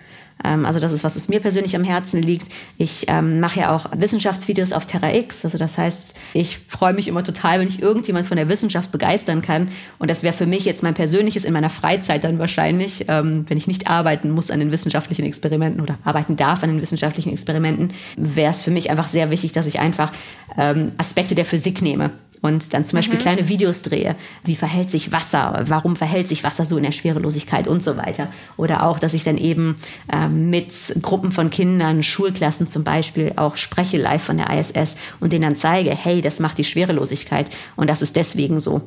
Ähm, also das ist was, was mir persönlich am Herzen liegt. Ich ähm, mache ja auch Wissenschaftsvideos auf Terra X. Also das heißt, ich freue mich immer total, wenn ich irgendjemand von der Wissenschaft begeistern kann. Und das wäre für mich jetzt mein persönliches in meiner Freizeit dann wahrscheinlich, ähm, wenn ich nicht arbeiten muss an den wissenschaftlichen Experimenten oder arbeiten darf an den wissenschaftlichen Experimenten, wäre es für mich einfach sehr wichtig, dass ich einfach ähm, Aspekte der Physik nehme und dann zum Beispiel mhm. kleine Videos drehe. Wie verhält sich Wasser? Warum verhält sich Wasser so in der Schwerelosigkeit und so weiter? Oder auch, dass ich dann eben ähm, mit Gruppen von Kindern, Schulklassen zum Beispiel auch spreche live von der ISS und denen dann zeige, hey, das macht die Schwerelosigkeit und das ist deswegen so.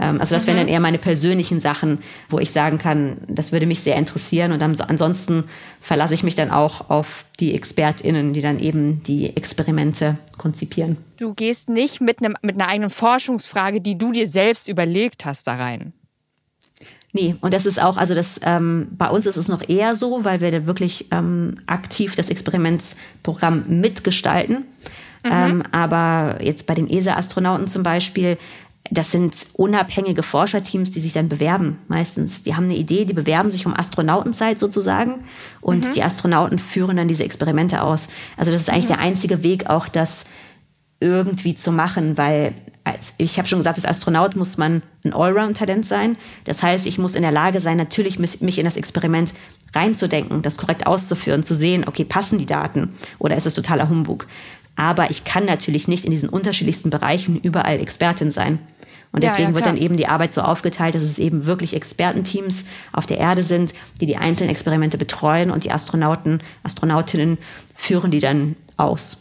Ähm, also das wären dann mhm. eher meine persönlichen Sachen, wo ich sagen kann, das würde mich sehr interessieren. Und dann, ansonsten verlasse ich mich dann auch auf die ExpertInnen, die dann eben die Experimente konzipieren. Du gehst nicht mit, einem, mit einer eigenen Forschungsfrage, die du dir selbst überlegt hast, da rein. Nee, und das ist auch, also das, ähm, bei uns ist es noch eher so, weil wir da wirklich ähm, aktiv das Experimentsprogramm mitgestalten. Mhm. Ähm, aber jetzt bei den ESA-Astronauten zum Beispiel das sind unabhängige Forscherteams, die sich dann bewerben meistens. Die haben eine Idee, die bewerben sich um Astronautenzeit sozusagen und mhm. die Astronauten führen dann diese Experimente aus. Also das ist eigentlich mhm. der einzige Weg auch, das irgendwie zu machen, weil als, ich habe schon gesagt, als Astronaut muss man ein Allround-Talent sein. Das heißt, ich muss in der Lage sein, natürlich mich in das Experiment reinzudenken, das korrekt auszuführen, zu sehen, okay, passen die Daten oder ist es totaler Humbug. Aber ich kann natürlich nicht in diesen unterschiedlichsten Bereichen überall Expertin sein. Und deswegen ja, ja, wird dann eben die Arbeit so aufgeteilt, dass es eben wirklich Expertenteams auf der Erde sind, die die einzelnen Experimente betreuen und die Astronauten, Astronautinnen führen die dann aus.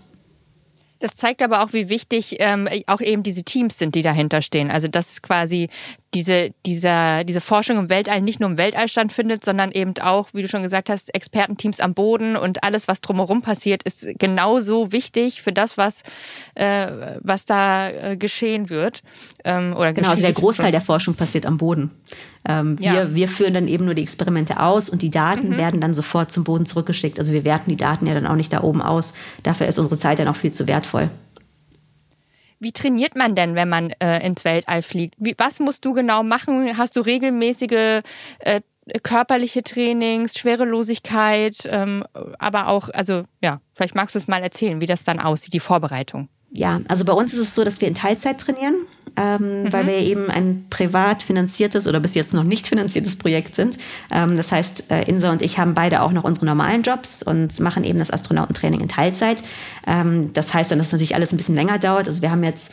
Das zeigt aber auch, wie wichtig ähm, auch eben diese Teams sind, die dahinter stehen. Also dass quasi diese, dieser, diese Forschung im Weltall nicht nur im Weltall stattfindet, sondern eben auch, wie du schon gesagt hast, Expertenteams am Boden und alles, was drumherum passiert, ist genauso wichtig für das, was, äh, was da äh, geschehen wird. Ähm, oder genau, also der Großteil der Forschung passiert am Boden. Ähm, wir, ja. wir führen dann eben nur die Experimente aus und die Daten mhm. werden dann sofort zum Boden zurückgeschickt. Also wir werten die Daten ja dann auch nicht da oben aus. Dafür ist unsere Zeit dann auch viel zu wertvoll. Wie trainiert man denn, wenn man äh, ins Weltall fliegt? Wie, was musst du genau machen? Hast du regelmäßige äh, körperliche Trainings, Schwerelosigkeit, ähm, aber auch, also ja, vielleicht magst du es mal erzählen, wie das dann aussieht, die Vorbereitung. Ja, also bei uns ist es so, dass wir in Teilzeit trainieren, ähm, mhm. weil wir eben ein privat finanziertes oder bis jetzt noch nicht finanziertes Projekt sind. Ähm, das heißt, äh, Insa und ich haben beide auch noch unsere normalen Jobs und machen eben das Astronautentraining in Teilzeit. Ähm, das heißt dann, dass natürlich alles ein bisschen länger dauert. Also wir haben jetzt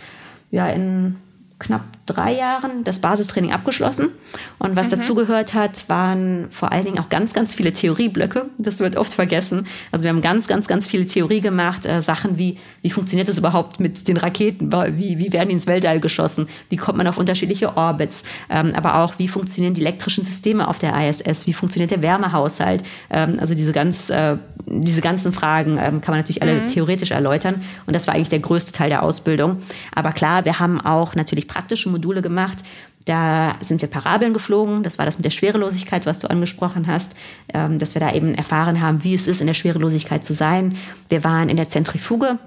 ja in knapp drei Jahren das Basistraining abgeschlossen. Und was mhm. dazugehört hat, waren vor allen Dingen auch ganz, ganz viele Theorieblöcke. Das wird oft vergessen. Also wir haben ganz, ganz, ganz viele Theorie gemacht. Äh, Sachen wie, wie funktioniert es überhaupt mit den Raketen? Wie, wie werden die ins Weltall geschossen? Wie kommt man auf unterschiedliche Orbits? Ähm, aber auch, wie funktionieren die elektrischen Systeme auf der ISS? Wie funktioniert der Wärmehaushalt? Ähm, also diese, ganz, äh, diese ganzen Fragen ähm, kann man natürlich alle mhm. theoretisch erläutern. Und das war eigentlich der größte Teil der Ausbildung. Aber klar, wir haben auch natürlich praktische Module gemacht. Da sind wir Parabeln geflogen. Das war das mit der Schwerelosigkeit, was du angesprochen hast, ähm, dass wir da eben erfahren haben, wie es ist, in der Schwerelosigkeit zu sein. Wir waren in der Zentrifuge.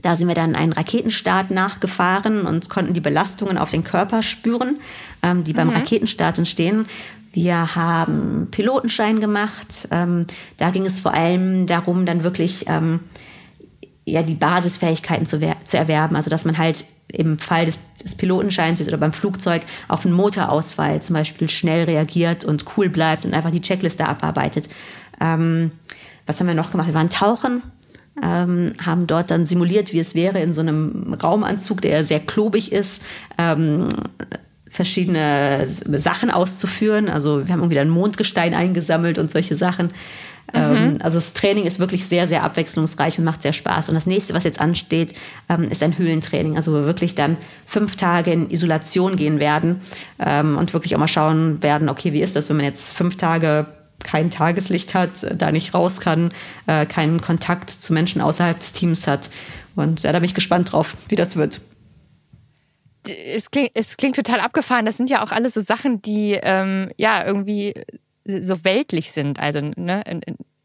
Da sind wir dann einen Raketenstart nachgefahren und konnten die Belastungen auf den Körper spüren, ähm, die beim mhm. Raketenstart entstehen. Wir haben Pilotenschein gemacht. Ähm, da ging es vor allem darum, dann wirklich ja, die Basisfähigkeiten zu, zu erwerben. Also dass man halt im Fall des, des Pilotenscheins oder beim Flugzeug auf einen Motorausfall zum Beispiel schnell reagiert und cool bleibt und einfach die Checkliste abarbeitet. Ähm, was haben wir noch gemacht? Wir waren tauchen, ähm, haben dort dann simuliert, wie es wäre in so einem Raumanzug, der sehr klobig ist. Ähm, verschiedene Sachen auszuführen. Also wir haben irgendwie dann Mondgestein eingesammelt und solche Sachen. Ähm, mhm. also das Training ist wirklich sehr, sehr abwechslungsreich und macht sehr Spaß. Und das nächste, was jetzt ansteht, ähm, ist ein Höhlentraining. Also wo wir wirklich dann fünf Tage in Isolation gehen werden ähm, und wirklich auch mal schauen werden, okay, wie ist das, wenn man jetzt fünf Tage kein Tageslicht hat, da nicht raus kann, äh, keinen Kontakt zu Menschen außerhalb des Teams hat. Und ja, da bin ich gespannt drauf, wie das wird es klingt, es klingt total abgefahren. Das sind ja auch alles so Sachen, die ähm, ja irgendwie so weltlich sind. Also ne,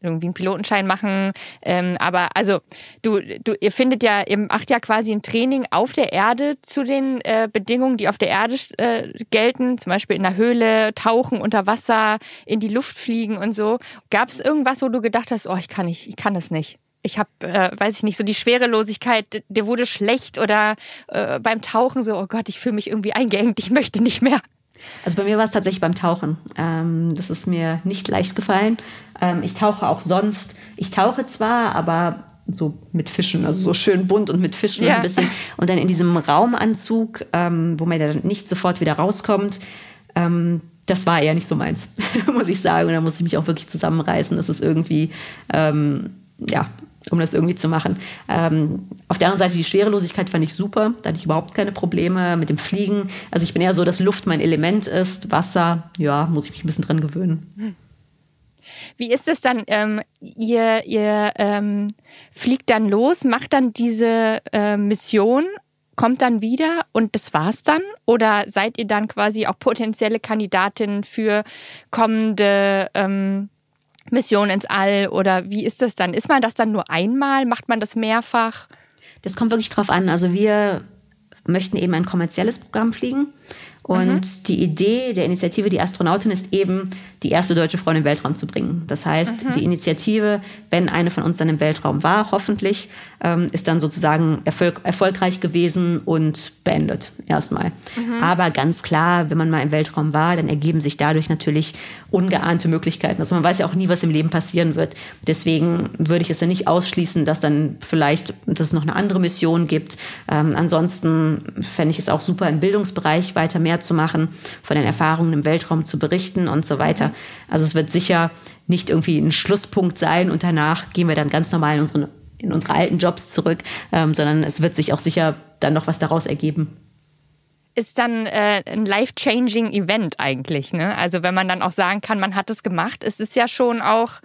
irgendwie einen Pilotenschein machen. Ähm, aber also du, du, ihr findet ja, ihr macht ja quasi ein Training auf der Erde zu den äh, Bedingungen, die auf der Erde äh, gelten, zum Beispiel in der Höhle, tauchen unter Wasser, in die Luft fliegen und so. Gab es irgendwas, wo du gedacht hast, oh, ich kann nicht, ich kann das nicht? Ich habe, äh, weiß ich nicht, so die Schwerelosigkeit, der wurde schlecht oder äh, beim Tauchen so, oh Gott, ich fühle mich irgendwie eingeengt, ich möchte nicht mehr. Also bei mir war es tatsächlich beim Tauchen. Ähm, das ist mir nicht leicht gefallen. Ähm, ich tauche auch sonst. Ich tauche zwar, aber so mit Fischen, also so schön bunt und mit Fischen ja. und ein bisschen. Und dann in diesem Raumanzug, ähm, wo man dann nicht sofort wieder rauskommt. Ähm, das war eher nicht so meins, muss ich sagen. Und da muss ich mich auch wirklich zusammenreißen. Das ist irgendwie, ähm, ja, um das irgendwie zu machen. Ähm, auf der anderen Seite die Schwerelosigkeit fand ich super. Da hatte ich überhaupt keine Probleme mit dem Fliegen. Also ich bin eher so, dass Luft mein Element ist. Wasser, ja, muss ich mich ein bisschen dran gewöhnen. Wie ist es dann? Ähm, ihr ihr ähm, fliegt dann los, macht dann diese äh, Mission, kommt dann wieder und das war's dann? Oder seid ihr dann quasi auch potenzielle Kandidatin für kommende ähm, Mission ins All oder wie ist das dann? Ist man das dann nur einmal? Macht man das mehrfach? Das kommt wirklich drauf an. Also wir möchten eben ein kommerzielles Programm fliegen. Und mhm. die Idee der Initiative Die Astronautin ist eben, die erste deutsche Frau in den Weltraum zu bringen. Das heißt, mhm. die Initiative, wenn eine von uns dann im Weltraum war, hoffentlich, ähm, ist dann sozusagen erfolg erfolgreich gewesen und beendet erstmal. Mhm. Aber ganz klar, wenn man mal im Weltraum war, dann ergeben sich dadurch natürlich ungeahnte Möglichkeiten. Also man weiß ja auch nie, was im Leben passieren wird. Deswegen würde ich es ja nicht ausschließen, dass dann vielleicht dass es noch eine andere Mission gibt. Ähm, ansonsten fände ich es auch super im Bildungsbereich weiter mehr zu machen, von den Erfahrungen im Weltraum zu berichten und so weiter. Also es wird sicher nicht irgendwie ein Schlusspunkt sein und danach gehen wir dann ganz normal in, unseren, in unsere alten Jobs zurück, ähm, sondern es wird sich auch sicher dann noch was daraus ergeben ist dann äh, ein life-changing Event eigentlich. Ne? Also wenn man dann auch sagen kann, man hat es gemacht, es ist ja schon auch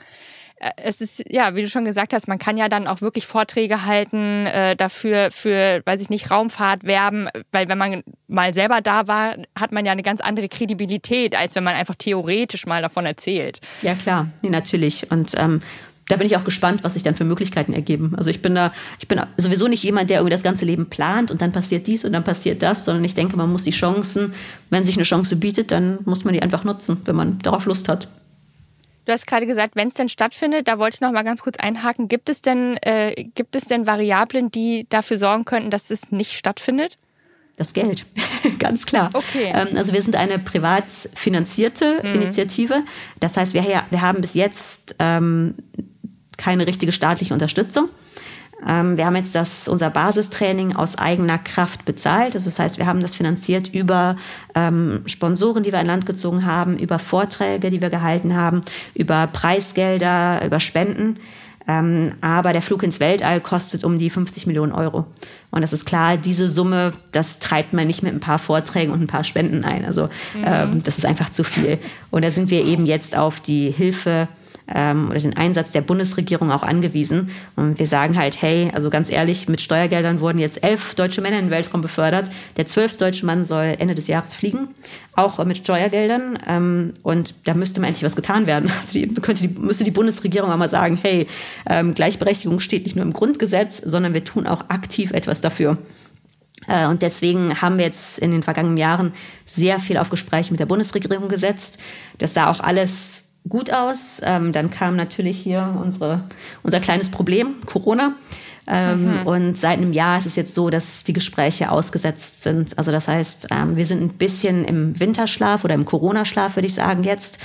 es ist, ja, wie du schon gesagt hast, man kann ja dann auch wirklich Vorträge halten, äh, dafür für, weiß ich nicht, Raumfahrt werben, weil wenn man mal selber da war, hat man ja eine ganz andere Kredibilität, als wenn man einfach theoretisch mal davon erzählt. Ja, klar, nee, natürlich. Und ähm, da bin ich auch gespannt, was sich dann für Möglichkeiten ergeben. Also ich bin da, ich bin sowieso nicht jemand, der irgendwie das ganze Leben plant und dann passiert dies und dann passiert das, sondern ich denke, man muss die Chancen, wenn sich eine Chance bietet, dann muss man die einfach nutzen, wenn man darauf Lust hat. Du hast gerade gesagt, wenn es denn stattfindet, da wollte ich noch mal ganz kurz einhaken. Gibt es denn, äh, gibt es denn Variablen, die dafür sorgen könnten, dass es nicht stattfindet? Das Geld, ganz klar. Okay. Ähm, also wir sind eine privat finanzierte mhm. Initiative. Das heißt, wir, wir haben bis jetzt ähm, keine richtige staatliche Unterstützung. Ähm, wir haben jetzt das, unser Basistraining aus eigener Kraft bezahlt. Also das heißt, wir haben das finanziert über ähm, Sponsoren, die wir in Land gezogen haben, über Vorträge, die wir gehalten haben, über Preisgelder, über Spenden. Ähm, aber der Flug ins Weltall kostet um die 50 Millionen Euro. Und das ist klar, diese Summe, das treibt man nicht mit ein paar Vorträgen und ein paar Spenden ein. Also mhm. ähm, das ist einfach zu viel. Und da sind wir eben jetzt auf die Hilfe ähm, oder den Einsatz der Bundesregierung auch angewiesen. Und wir sagen halt, hey, also ganz ehrlich, mit Steuergeldern wurden jetzt elf deutsche Männer in den Weltraum befördert. Der zwölfte deutsche Mann soll Ende des Jahres fliegen, auch mit Steuergeldern. Ähm, und da müsste mal endlich was getan werden. Also die, könnte die, müsste die Bundesregierung auch mal sagen, hey, ähm, Gleichberechtigung steht nicht nur im Grundgesetz, sondern wir tun auch aktiv etwas dafür. Äh, und deswegen haben wir jetzt in den vergangenen Jahren sehr viel auf Gespräche mit der Bundesregierung gesetzt. Das sah auch alles gut aus. Ähm, dann kam natürlich hier unsere, unser kleines Problem, Corona. Ähm, mhm. Und seit einem Jahr ist es jetzt so, dass die Gespräche ausgesetzt sind. Also das heißt, ähm, wir sind ein bisschen im Winterschlaf oder im Corona-Schlaf, würde ich sagen jetzt,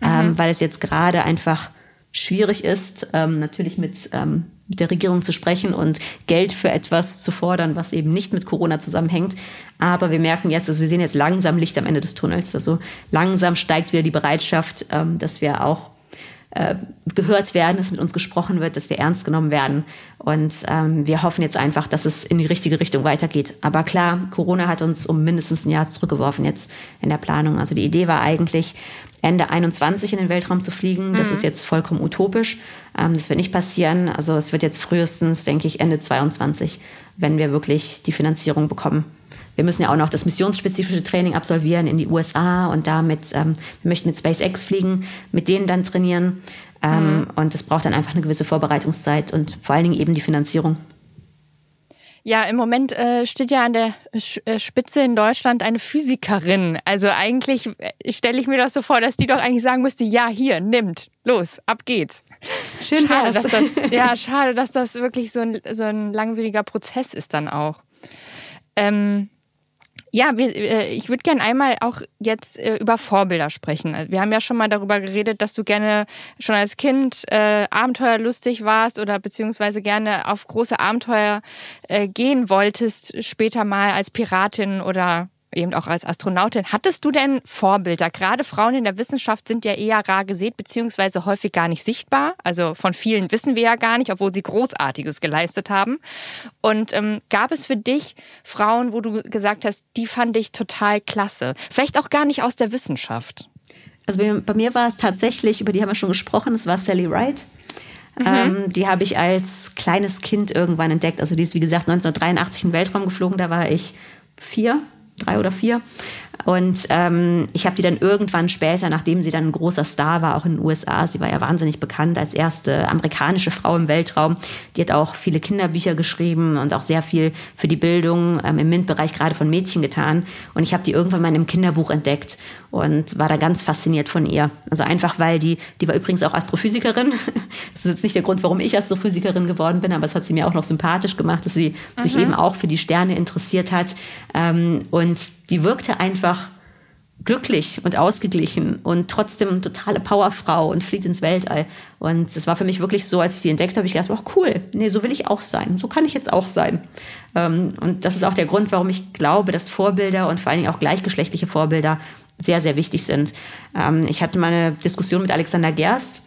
ähm, mhm. weil es jetzt gerade einfach schwierig ist, ähm, natürlich mit, ähm, mit der Regierung zu sprechen und Geld für etwas zu fordern, was eben nicht mit Corona zusammenhängt. Aber wir merken jetzt, also wir sehen jetzt langsam Licht am Ende des Tunnels. Also langsam steigt wieder die Bereitschaft, ähm, dass wir auch äh, gehört werden, dass mit uns gesprochen wird, dass wir ernst genommen werden. Und ähm, wir hoffen jetzt einfach, dass es in die richtige Richtung weitergeht. Aber klar, Corona hat uns um mindestens ein Jahr zurückgeworfen jetzt in der Planung. Also die Idee war eigentlich, Ende 21 in den Weltraum zu fliegen. Das mhm. ist jetzt vollkommen utopisch. Ähm, das wird nicht passieren. Also es wird jetzt frühestens, denke ich, Ende 22, wenn wir wirklich die Finanzierung bekommen. Wir müssen ja auch noch das missionsspezifische Training absolvieren in die USA und damit, ähm, wir möchten mit SpaceX fliegen, mit denen dann trainieren. Ähm, mhm. Und das braucht dann einfach eine gewisse Vorbereitungszeit und vor allen Dingen eben die Finanzierung. Ja, im Moment äh, steht ja an der äh, Spitze in Deutschland eine Physikerin. Also eigentlich äh, stelle ich mir das so vor, dass die doch eigentlich sagen müsste, ja, hier, nimmt, los, ab geht's. Schön schade, dass das, ja, schade, dass das wirklich so ein, so ein langwieriger Prozess ist dann auch. Ähm, ja, wir, äh, ich würde gerne einmal auch jetzt äh, über Vorbilder sprechen. Also wir haben ja schon mal darüber geredet, dass du gerne schon als Kind äh, abenteuerlustig warst oder beziehungsweise gerne auf große Abenteuer äh, gehen wolltest, später mal als Piratin oder eben auch als Astronautin. Hattest du denn Vorbilder? Gerade Frauen in der Wissenschaft sind ja eher rar gesät, beziehungsweise häufig gar nicht sichtbar. Also von vielen wissen wir ja gar nicht, obwohl sie Großartiges geleistet haben. Und ähm, gab es für dich Frauen, wo du gesagt hast, die fand ich total klasse? Vielleicht auch gar nicht aus der Wissenschaft. Also bei mir war es tatsächlich, über die haben wir schon gesprochen, es war Sally Wright. Mhm. Ähm, die habe ich als kleines Kind irgendwann entdeckt. Also die ist, wie gesagt, 1983 in den Weltraum geflogen, da war ich vier, drei oder vier. Und ähm, ich habe die dann irgendwann später, nachdem sie dann ein großer Star war, auch in den USA, sie war ja wahnsinnig bekannt als erste amerikanische Frau im Weltraum. Die hat auch viele Kinderbücher geschrieben und auch sehr viel für die Bildung ähm, im MINT-Bereich gerade von Mädchen getan. Und ich habe die irgendwann mal in einem Kinderbuch entdeckt und war da ganz fasziniert von ihr. Also einfach, weil die, die war übrigens auch Astrophysikerin. Das ist jetzt nicht der Grund, warum ich Astrophysikerin geworden bin, aber es hat sie mir auch noch sympathisch gemacht, dass sie mhm. sich eben auch für die Sterne interessiert hat. Ähm, und die wirkte einfach glücklich und ausgeglichen und trotzdem eine totale Powerfrau und flieht ins Weltall. Und es war für mich wirklich so, als ich die entdeckt habe, ich gedacht, oh cool, nee, so will ich auch sein, so kann ich jetzt auch sein. Ähm, und das ist auch der Grund, warum ich glaube, dass Vorbilder und vor allen Dingen auch gleichgeschlechtliche Vorbilder sehr, sehr wichtig sind. Ähm, ich hatte mal eine Diskussion mit Alexander Gerst,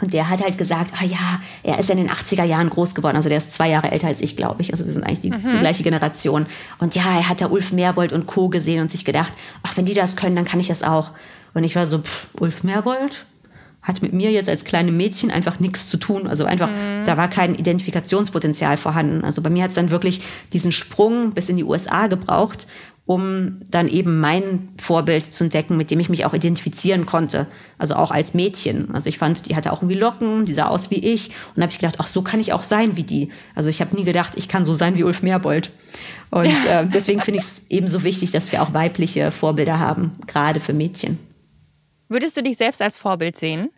und der hat halt gesagt, ah ja, er ist in den 80er Jahren groß geworden. Also der ist zwei Jahre älter als ich, glaube ich. Also wir sind eigentlich die, mhm. die, gleiche Generation. Und ja, er hat da Ulf Merbold und Co. gesehen und sich gedacht, ach, wenn die das können, dann kann ich das auch. Und ich war so, pff, Ulf Merbold? Hat mit mir jetzt als kleine Mädchen einfach nichts zu tun. Also einfach, mhm. da war kein Identifikationspotenzial vorhanden. Also bei mir hat es dann wirklich diesen Sprung bis in die USA gebraucht, um dann eben mein Vorbild zu entdecken, mit dem ich mich auch identifizieren konnte. Also auch als Mädchen. Also ich fand, die hatte auch irgendwie Locken, die sah aus wie ich. Und da habe ich gedacht, ach, so kann ich auch sein wie die. Also ich habe nie gedacht, ich kann so sein wie Ulf Merbold. Und äh, deswegen finde ich es eben so wichtig, dass wir auch weibliche Vorbilder haben, gerade für Mädchen. Würdest du dich selbst als Vorbild sehen?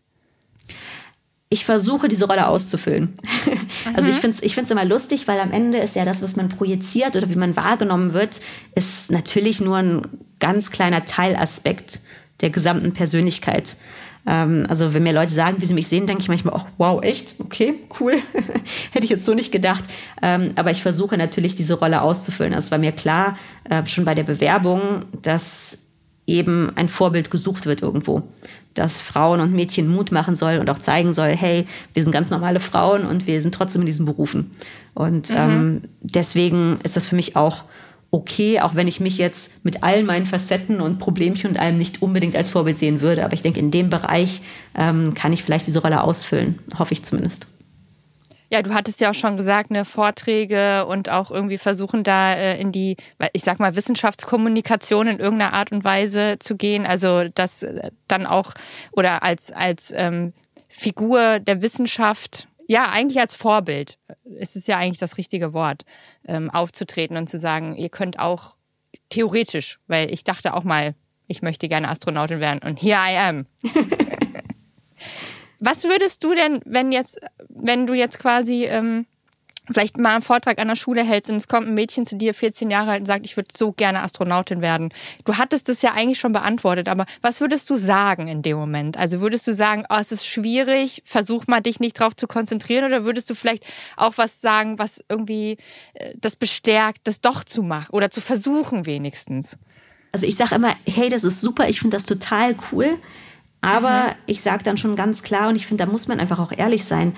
Ich versuche diese Rolle auszufüllen. also ich mhm. finde es ich find's immer lustig, weil am Ende ist ja das, was man projiziert oder wie man wahrgenommen wird, ist natürlich nur ein ganz kleiner Teilaspekt der gesamten Persönlichkeit. Ähm, also wenn mir Leute sagen, wie sie mich sehen, denke ich manchmal, oh, wow, echt? Okay, cool. Hätte ich jetzt so nicht gedacht. Ähm, aber ich versuche natürlich, diese Rolle auszufüllen. Also es war mir klar, äh, schon bei der Bewerbung, dass eben ein Vorbild gesucht wird irgendwo. Dass Frauen und Mädchen Mut machen soll und auch zeigen soll, hey, wir sind ganz normale Frauen und wir sind trotzdem in diesen Berufen. Und mhm. ähm, deswegen ist das für mich auch okay, auch wenn ich mich jetzt mit all meinen Facetten und Problemchen und allem nicht unbedingt als Vorbild sehen würde. Aber ich denke, in dem Bereich ähm, kann ich vielleicht diese Rolle ausfüllen, hoffe ich zumindest. Ja, du hattest ja auch schon gesagt, ne, Vorträge und auch irgendwie versuchen da äh, in die, ich sag mal, Wissenschaftskommunikation in irgendeiner Art und Weise zu gehen. Also das äh, dann auch oder als, als ähm, Figur der Wissenschaft, ja, eigentlich als Vorbild, ist es ja eigentlich das richtige Wort, ähm, aufzutreten und zu sagen, ihr könnt auch theoretisch, weil ich dachte auch mal, ich möchte gerne Astronautin werden und here I am. Was würdest du denn, wenn jetzt, wenn du jetzt quasi ähm, vielleicht mal einen Vortrag an der Schule hältst und es kommt ein Mädchen zu dir, 14 Jahre alt, und sagt, ich würde so gerne Astronautin werden. Du hattest das ja eigentlich schon beantwortet, aber was würdest du sagen in dem Moment? Also würdest du sagen, oh, es ist schwierig, versuch mal dich nicht drauf zu konzentrieren oder würdest du vielleicht auch was sagen, was irgendwie äh, das bestärkt, das doch zu machen oder zu versuchen wenigstens? Also ich sage immer, hey, das ist super, ich finde das total cool. Aber mhm. ich sage dann schon ganz klar, und ich finde, da muss man einfach auch ehrlich sein,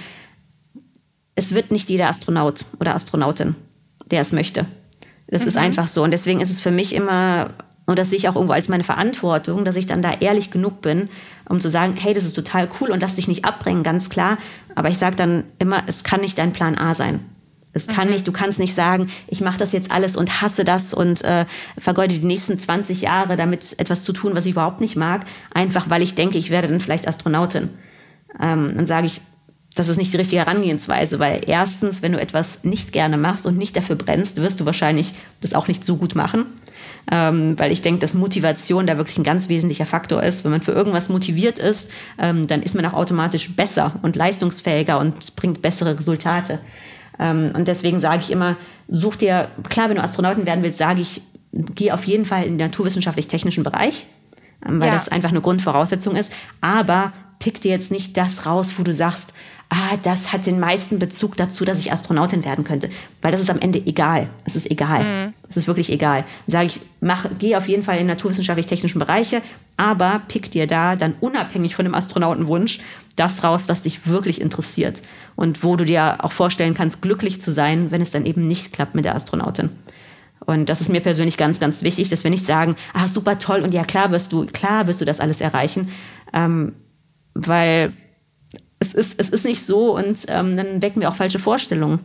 es wird nicht jeder Astronaut oder Astronautin, der es möchte. Das mhm. ist einfach so. Und deswegen ist es für mich immer, und das sehe ich auch irgendwo als meine Verantwortung, dass ich dann da ehrlich genug bin, um zu sagen, hey, das ist total cool und lass dich nicht abbringen, ganz klar. Aber ich sage dann immer, es kann nicht dein Plan A sein. Es kann mhm. nicht, du kannst nicht sagen, ich mache das jetzt alles und hasse das und äh, vergeude die nächsten 20 Jahre damit etwas zu tun, was ich überhaupt nicht mag, einfach weil ich denke, ich werde dann vielleicht Astronautin. Ähm, dann sage ich, das ist nicht die richtige Herangehensweise, weil erstens, wenn du etwas nicht gerne machst und nicht dafür brennst, wirst du wahrscheinlich das auch nicht so gut machen. Ähm, weil ich denke, dass Motivation da wirklich ein ganz wesentlicher Faktor ist. Wenn man für irgendwas motiviert ist, ähm, dann ist man auch automatisch besser und leistungsfähiger und bringt bessere Resultate. Ähm, und deswegen sage ich immer, such dir, klar, wenn du Astronauten werden willst, sage ich, geh auf jeden Fall in den naturwissenschaftlich-technischen Bereich, ähm, weil ja. das einfach eine Grundvoraussetzung ist. Aber pick dir jetzt nicht das raus, wo du sagst, ah, das hat den meisten Bezug dazu, dass ich Astronautin werden könnte. Weil das ist am Ende egal. Es ist egal. Mhm. Es ist wirklich egal. Sage ich, mach, geh auf jeden Fall in naturwissenschaftlich-technischen Bereiche, aber pick dir da dann unabhängig von dem Astronautenwunsch das raus, was dich wirklich interessiert und wo du dir auch vorstellen kannst, glücklich zu sein, wenn es dann eben nicht klappt mit der Astronautin. Und das ist mir persönlich ganz, ganz wichtig, dass wir nicht sagen, ah, super toll und ja, klar wirst du, klar wirst du das alles erreichen, ähm, weil es ist, es ist nicht so und ähm, dann wecken wir auch falsche Vorstellungen.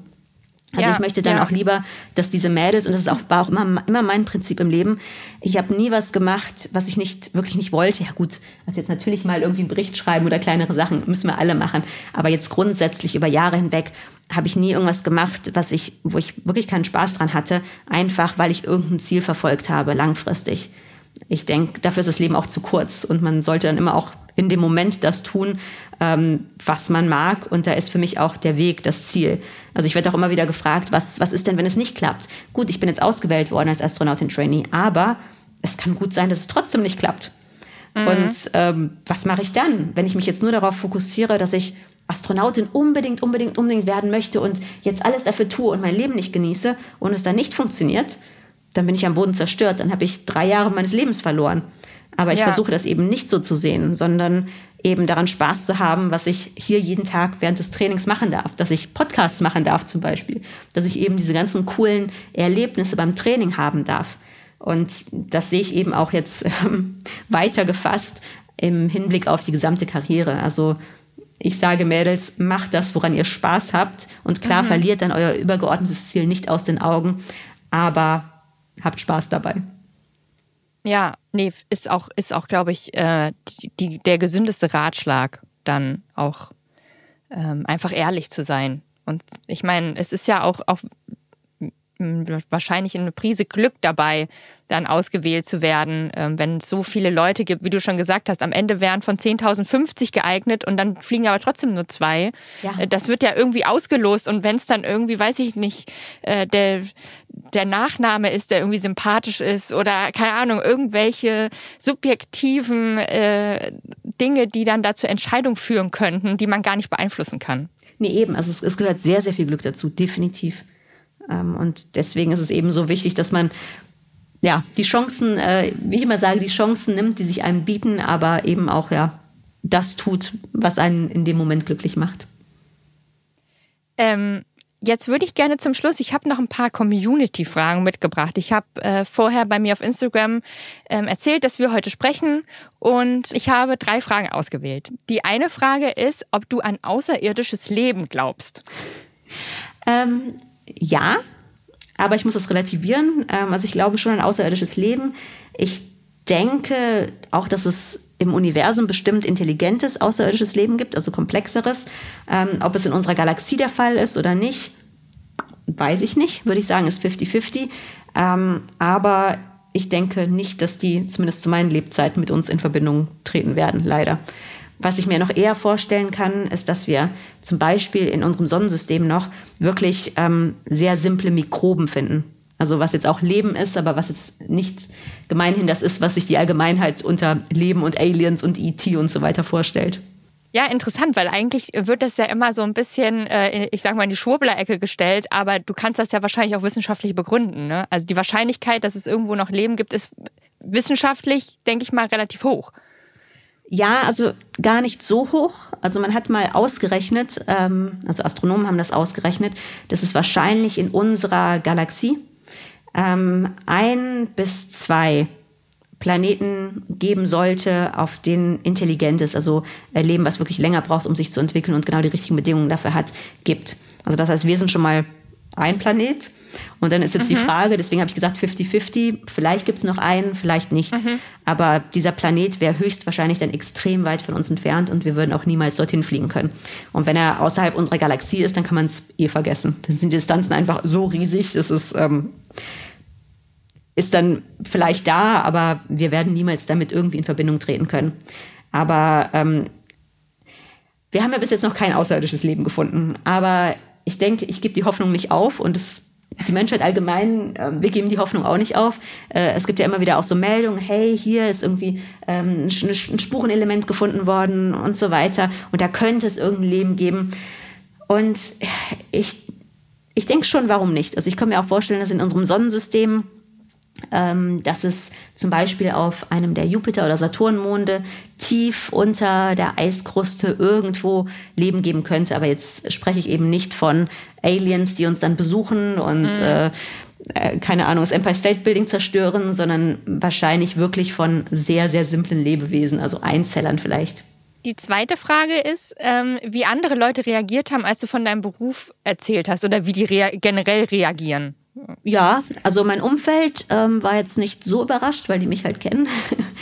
Also ja, ich möchte dann ja. auch lieber, dass diese Mädels, und das ist auch, war auch immer, immer mein Prinzip im Leben, ich habe nie was gemacht, was ich nicht wirklich nicht wollte. Ja gut, also jetzt natürlich mal irgendwie einen Bericht schreiben oder kleinere Sachen, müssen wir alle machen. Aber jetzt grundsätzlich über Jahre hinweg habe ich nie irgendwas gemacht, was ich, wo ich wirklich keinen Spaß dran hatte, einfach weil ich irgendein Ziel verfolgt habe, langfristig. Ich denke, dafür ist das Leben auch zu kurz und man sollte dann immer auch in dem Moment das tun, ähm, was man mag. Und da ist für mich auch der Weg das Ziel. Also ich werde auch immer wieder gefragt, was, was ist denn, wenn es nicht klappt? Gut, ich bin jetzt ausgewählt worden als Astronautin-Trainee, aber es kann gut sein, dass es trotzdem nicht klappt. Mhm. Und ähm, was mache ich dann, wenn ich mich jetzt nur darauf fokussiere, dass ich Astronautin unbedingt, unbedingt, unbedingt werden möchte und jetzt alles dafür tue und mein Leben nicht genieße und es dann nicht funktioniert, dann bin ich am Boden zerstört, dann habe ich drei Jahre meines Lebens verloren. Aber ich ja. versuche das eben nicht so zu sehen, sondern eben daran Spaß zu haben, was ich hier jeden Tag während des Trainings machen darf, dass ich Podcasts machen darf zum Beispiel, dass ich eben diese ganzen coolen Erlebnisse beim Training haben darf. Und das sehe ich eben auch jetzt ähm, weiter gefasst im Hinblick auf die gesamte Karriere. Also ich sage Mädels, macht das, woran ihr Spaß habt. Und klar, mhm. verliert dann euer übergeordnetes Ziel nicht aus den Augen, aber habt Spaß dabei. Ja, nee, ist auch, ist auch, glaube ich, äh, die, der gesündeste Ratschlag, dann auch ähm, einfach ehrlich zu sein. Und ich meine, es ist ja auch, auch wahrscheinlich eine Prise Glück dabei, dann ausgewählt zu werden, ähm, wenn es so viele Leute gibt, wie du schon gesagt hast. Am Ende wären von 10.050 geeignet und dann fliegen aber trotzdem nur zwei. Ja. Äh, das wird ja irgendwie ausgelost und wenn es dann irgendwie, weiß ich nicht, äh, der, der Nachname ist, der irgendwie sympathisch ist oder keine Ahnung, irgendwelche subjektiven äh, Dinge, die dann da zur Entscheidung führen könnten, die man gar nicht beeinflussen kann. Nee, eben. Also es, es gehört sehr, sehr viel Glück dazu, definitiv. Ähm, und deswegen ist es eben so wichtig, dass man ja, die Chancen, äh, wie ich immer sage, die Chancen nimmt, die sich einem bieten, aber eben auch ja das tut, was einen in dem Moment glücklich macht. Ähm, jetzt würde ich gerne zum Schluss, ich habe noch ein paar Community-Fragen mitgebracht. Ich habe äh, vorher bei mir auf Instagram ähm, erzählt, dass wir heute sprechen und ich habe drei Fragen ausgewählt. Die eine Frage ist, ob du an außerirdisches Leben glaubst. Ähm, ja, aber ich muss das relativieren. Ähm, also ich glaube schon an außerirdisches Leben. Ich denke auch, dass es im Universum bestimmt intelligentes außerirdisches Leben gibt, also komplexeres. Ähm, ob es in unserer Galaxie der Fall ist oder nicht, weiß ich nicht. Würde ich sagen, ist 50-50. Ähm, aber ich denke nicht, dass die zumindest zu meinen Lebzeiten mit uns in Verbindung treten werden, leider. Was ich mir noch eher vorstellen kann, ist, dass wir zum Beispiel in unserem Sonnensystem noch wirklich ähm, sehr simple Mikroben finden. Also was jetzt auch Leben ist, aber was jetzt nicht gemeinhin das ist, was sich die Allgemeinheit unter Leben und Aliens und ET und so weiter vorstellt. Ja, interessant, weil eigentlich wird das ja immer so ein bisschen, äh, ich sag mal, in die Schwurbler-Ecke gestellt, aber du kannst das ja wahrscheinlich auch wissenschaftlich begründen. Ne? Also die Wahrscheinlichkeit, dass es irgendwo noch Leben gibt, ist wissenschaftlich, denke ich mal, relativ hoch. Ja, also gar nicht so hoch. Also man hat mal ausgerechnet, ähm, also Astronomen haben das ausgerechnet, dass es wahrscheinlich in unserer Galaxie ähm, ein bis zwei Planeten geben sollte, auf denen intelligentes, also Leben, was wirklich länger braucht, um sich zu entwickeln und genau die richtigen Bedingungen dafür hat, gibt. Also das heißt, wir sind schon mal ein Planet. Und dann ist jetzt mhm. die Frage, deswegen habe ich gesagt 50-50, vielleicht gibt es noch einen, vielleicht nicht. Mhm. Aber dieser Planet wäre höchstwahrscheinlich dann extrem weit von uns entfernt und wir würden auch niemals dorthin fliegen können. Und wenn er außerhalb unserer Galaxie ist, dann kann man es eh vergessen. Dann sind die Distanzen einfach so riesig, das ist, ähm, ist dann vielleicht da, aber wir werden niemals damit irgendwie in Verbindung treten können. Aber ähm, wir haben ja bis jetzt noch kein außerirdisches Leben gefunden. Aber ich denke, ich gebe die Hoffnung nicht auf und es, die Menschheit allgemein, äh, wir geben die Hoffnung auch nicht auf. Äh, es gibt ja immer wieder auch so Meldungen, hey, hier ist irgendwie ähm, ein, Spurenelement gefunden worden und so weiter und da könnte es irgendein Leben geben. Und ich, ich denke schon, warum nicht? Also ich kann mir auch vorstellen, dass in unserem Sonnensystem ähm, dass es zum Beispiel auf einem der Jupiter- oder Saturnmonde tief unter der Eiskruste irgendwo Leben geben könnte. Aber jetzt spreche ich eben nicht von Aliens, die uns dann besuchen und mhm. äh, äh keine Ahnung, das Empire State Building zerstören, sondern wahrscheinlich wirklich von sehr, sehr simplen Lebewesen, also Einzellern vielleicht. Die zweite Frage ist, ähm, wie andere Leute reagiert haben, als du von deinem Beruf erzählt hast oder wie die rea generell reagieren. Ja, also mein Umfeld ähm, war jetzt nicht so überrascht, weil die mich halt kennen.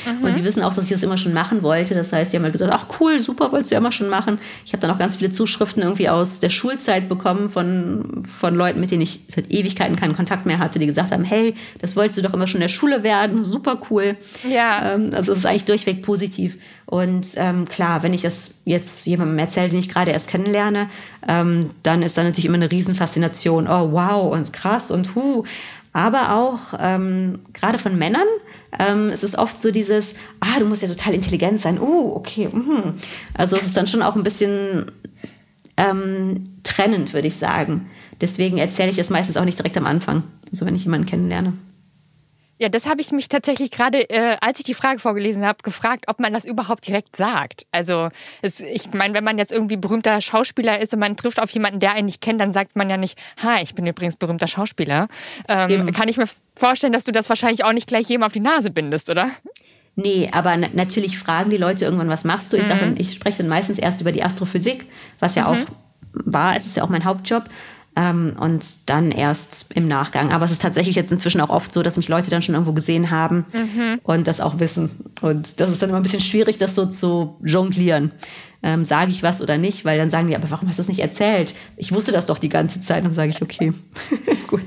Mhm. Und die wissen auch, dass ich das immer schon machen wollte. Das heißt, die haben halt gesagt, ach cool, super, wolltest du ja immer schon machen. Ich habe dann auch ganz viele Zuschriften irgendwie aus der Schulzeit bekommen von, von Leuten, mit denen ich seit Ewigkeiten keinen Kontakt mehr hatte, die gesagt haben, hey, das wolltest du doch immer schon in der Schule werden, super cool. Ja. Ähm, also es ist eigentlich durchweg positiv. Und ähm, klar, wenn ich das jetzt jemandem erzähle, den ich gerade erst kennenlerne, ähm, dann ist da natürlich immer eine Riesenfaszination. Oh, wow, und krass und hu. Aber auch ähm, gerade von Männern ähm, es ist oft so dieses, ah, du musst ja total intelligent sein. Uh, okay. Mh. Also es ist dann schon auch ein bisschen ähm, trennend, würde ich sagen. Deswegen erzähle ich es meistens auch nicht direkt am Anfang, also wenn ich jemanden kennenlerne. Ja, das habe ich mich tatsächlich gerade, äh, als ich die Frage vorgelesen habe, gefragt, ob man das überhaupt direkt sagt. Also es, ich meine, wenn man jetzt irgendwie berühmter Schauspieler ist und man trifft auf jemanden, der einen nicht kennt, dann sagt man ja nicht, hi, ich bin übrigens berühmter Schauspieler. Ähm, kann ich mir vorstellen, dass du das wahrscheinlich auch nicht gleich jedem auf die Nase bindest, oder? Nee, aber natürlich fragen die Leute irgendwann, was machst du? Ich, sag, mhm. ich spreche dann meistens erst über die Astrophysik, was ja mhm. auch war, es ist ja auch mein Hauptjob ähm, und dann erst im Nachgang. Aber es ist tatsächlich jetzt inzwischen auch oft so, dass mich Leute dann schon irgendwo gesehen haben mhm. und das auch wissen. Und das ist dann immer ein bisschen schwierig, das so zu jonglieren. Ähm, sage ich was oder nicht, weil dann sagen die, aber warum hast du das nicht erzählt? Ich wusste das doch die ganze Zeit. Dann sage ich, okay, gut.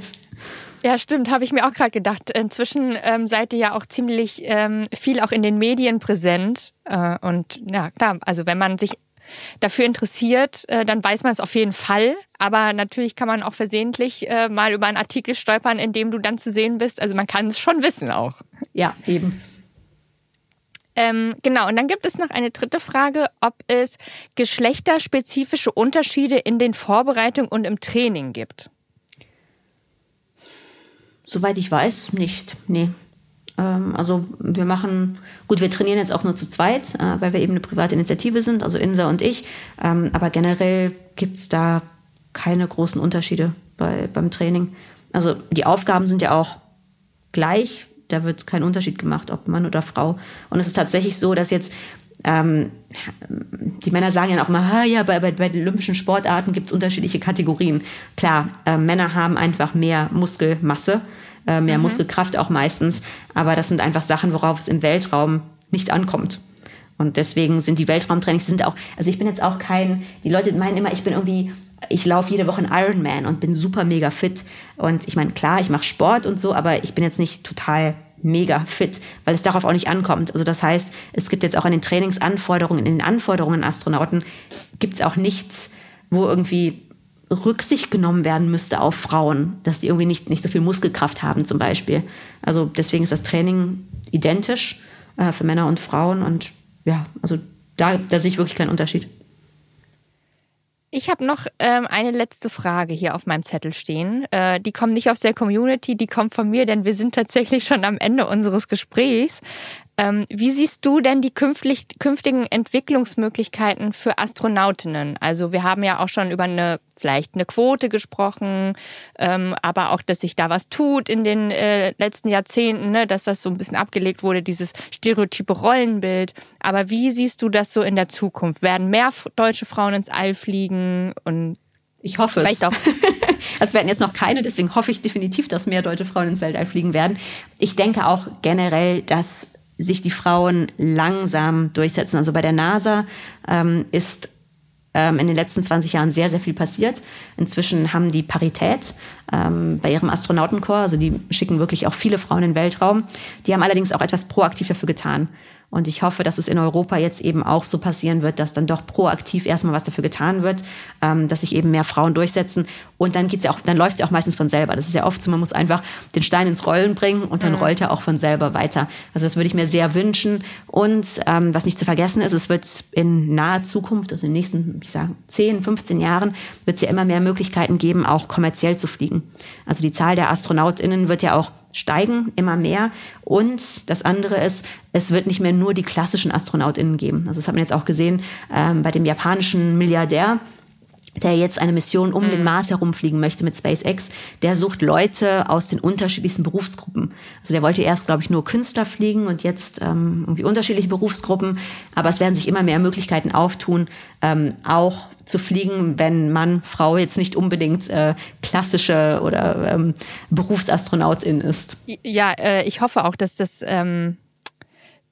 Ja, stimmt, habe ich mir auch gerade gedacht. Inzwischen ähm, seid ihr ja auch ziemlich ähm, viel auch in den Medien präsent. Äh, und ja, klar, also wenn man sich dafür interessiert, äh, dann weiß man es auf jeden Fall. Aber natürlich kann man auch versehentlich äh, mal über einen Artikel stolpern, in dem du dann zu sehen bist. Also man kann es schon wissen auch. Ja, eben. Ähm, genau, und dann gibt es noch eine dritte Frage, ob es geschlechterspezifische Unterschiede in den Vorbereitungen und im Training gibt. Soweit ich weiß, nicht. Nee. Ähm, also wir machen, gut, wir trainieren jetzt auch nur zu zweit, äh, weil wir eben eine private Initiative sind, also Insa und ich. Ähm, aber generell gibt es da keine großen Unterschiede bei, beim Training. Also die Aufgaben sind ja auch gleich. Da wird kein Unterschied gemacht, ob Mann oder Frau. Und es ist tatsächlich so, dass jetzt ähm, die Männer sagen ja auch immer, ja, bei, bei, bei den olympischen Sportarten gibt es unterschiedliche Kategorien. Klar, äh, Männer haben einfach mehr Muskelmasse äh, mehr mhm. Muskelkraft auch meistens. Aber das sind einfach Sachen, worauf es im Weltraum nicht ankommt. Und deswegen sind die Weltraumtrainings sind auch, also ich bin jetzt auch kein, die Leute meinen immer, ich bin irgendwie, ich laufe jede Woche einen Ironman und bin super mega fit. Und ich meine, klar, ich mache Sport und so, aber ich bin jetzt nicht total mega fit, weil es darauf auch nicht ankommt. Also das heißt, es gibt jetzt auch an den Trainingsanforderungen, in den Anforderungen an Astronauten, gibt es auch nichts, wo irgendwie Rücksicht genommen werden müsste auf Frauen, dass die irgendwie nicht, nicht so viel Muskelkraft haben zum Beispiel. Also deswegen ist das Training identisch äh, für Männer und Frauen und ja, also da, da sehe ich wirklich keinen Unterschied. Ich habe noch ähm, eine letzte Frage hier auf meinem Zettel stehen. Äh, die kommt nicht aus der Community, die kommt von mir, denn wir sind tatsächlich schon am Ende unseres Gesprächs. Ähm, wie siehst du denn die künftig, künftigen Entwicklungsmöglichkeiten für Astronautinnen? Also wir haben ja auch schon über eine vielleicht eine Quote gesprochen, ähm, aber auch, dass sich da was tut in den äh, letzten Jahrzehnten, ne, dass das so ein bisschen abgelegt wurde, dieses stereotype Rollenbild. Aber wie siehst du das so in der Zukunft? Werden mehr deutsche Frauen ins All fliegen und ich hoffe vielleicht es. auch. Es werden jetzt noch keine, deswegen hoffe ich definitiv, dass mehr deutsche Frauen ins Weltall fliegen werden. Ich denke auch generell, dass sich die Frauen langsam durchsetzen. Also bei der NASA ähm, ist ähm, in den letzten 20 Jahren sehr, sehr viel passiert. Inzwischen haben die Parität ähm, bei ihrem Astronautenkorps, also die schicken wirklich auch viele Frauen in den Weltraum. Die haben allerdings auch etwas proaktiv dafür getan. Und ich hoffe, dass es in Europa jetzt eben auch so passieren wird, dass dann doch proaktiv erstmal was dafür getan wird, ähm, dass sich eben mehr Frauen durchsetzen. Und dann geht's ja auch, dann läuft es ja auch meistens von selber. Das ist ja oft so, man muss einfach den Stein ins Rollen bringen und dann mhm. rollt er auch von selber weiter. Also das würde ich mir sehr wünschen. Und ähm, was nicht zu vergessen ist, es wird in naher Zukunft, also in den nächsten, ich sage, 10, 15 Jahren, wird es ja immer mehr Möglichkeiten geben, auch kommerziell zu fliegen. Also die Zahl der AstronautInnen wird ja auch steigen immer mehr. Und das andere ist, es wird nicht mehr nur die klassischen AstronautInnen geben. Also das hat man jetzt auch gesehen ähm, bei dem japanischen Milliardär, der jetzt eine Mission um mhm. den Mars herumfliegen möchte mit SpaceX, der sucht Leute aus den unterschiedlichsten Berufsgruppen. Also der wollte erst, glaube ich, nur Künstler fliegen und jetzt ähm, irgendwie unterschiedliche Berufsgruppen. Aber es werden sich immer mehr Möglichkeiten auftun, ähm, auch zu fliegen, wenn Mann, Frau jetzt nicht unbedingt äh, klassische oder ähm, Berufsastronautin ist. Ja, äh, ich hoffe auch, dass das, ähm,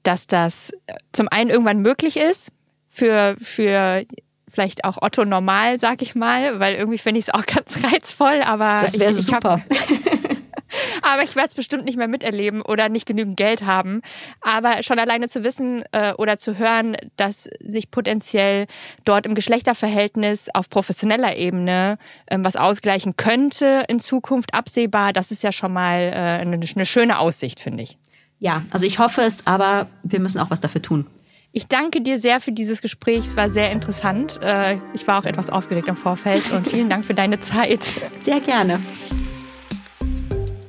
dass das zum einen irgendwann möglich ist für, für vielleicht auch Otto normal, sag ich mal, weil irgendwie finde ich es auch ganz reizvoll, aber das wäre super. aber ich werde es bestimmt nicht mehr miterleben oder nicht genügend Geld haben. Aber schon alleine zu wissen äh, oder zu hören, dass sich potenziell dort im Geschlechterverhältnis auf professioneller Ebene ähm, was ausgleichen könnte in Zukunft absehbar, das ist ja schon mal äh, eine, eine schöne Aussicht, finde ich. Ja, also ich hoffe es, aber wir müssen auch was dafür tun. Ich danke dir sehr für dieses Gespräch. Es war sehr interessant. Äh, ich war auch etwas aufgeregt im Vorfeld und vielen Dank für deine Zeit. Sehr gerne.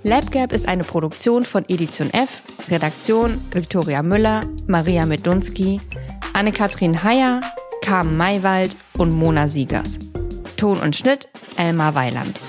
LabGap ist eine Produktion von Edition F, Redaktion Viktoria Müller, Maria Medunski, Anne-Kathrin Heyer, Carmen Maywald und Mona Siegers. Ton und Schnitt Elmar Weiland.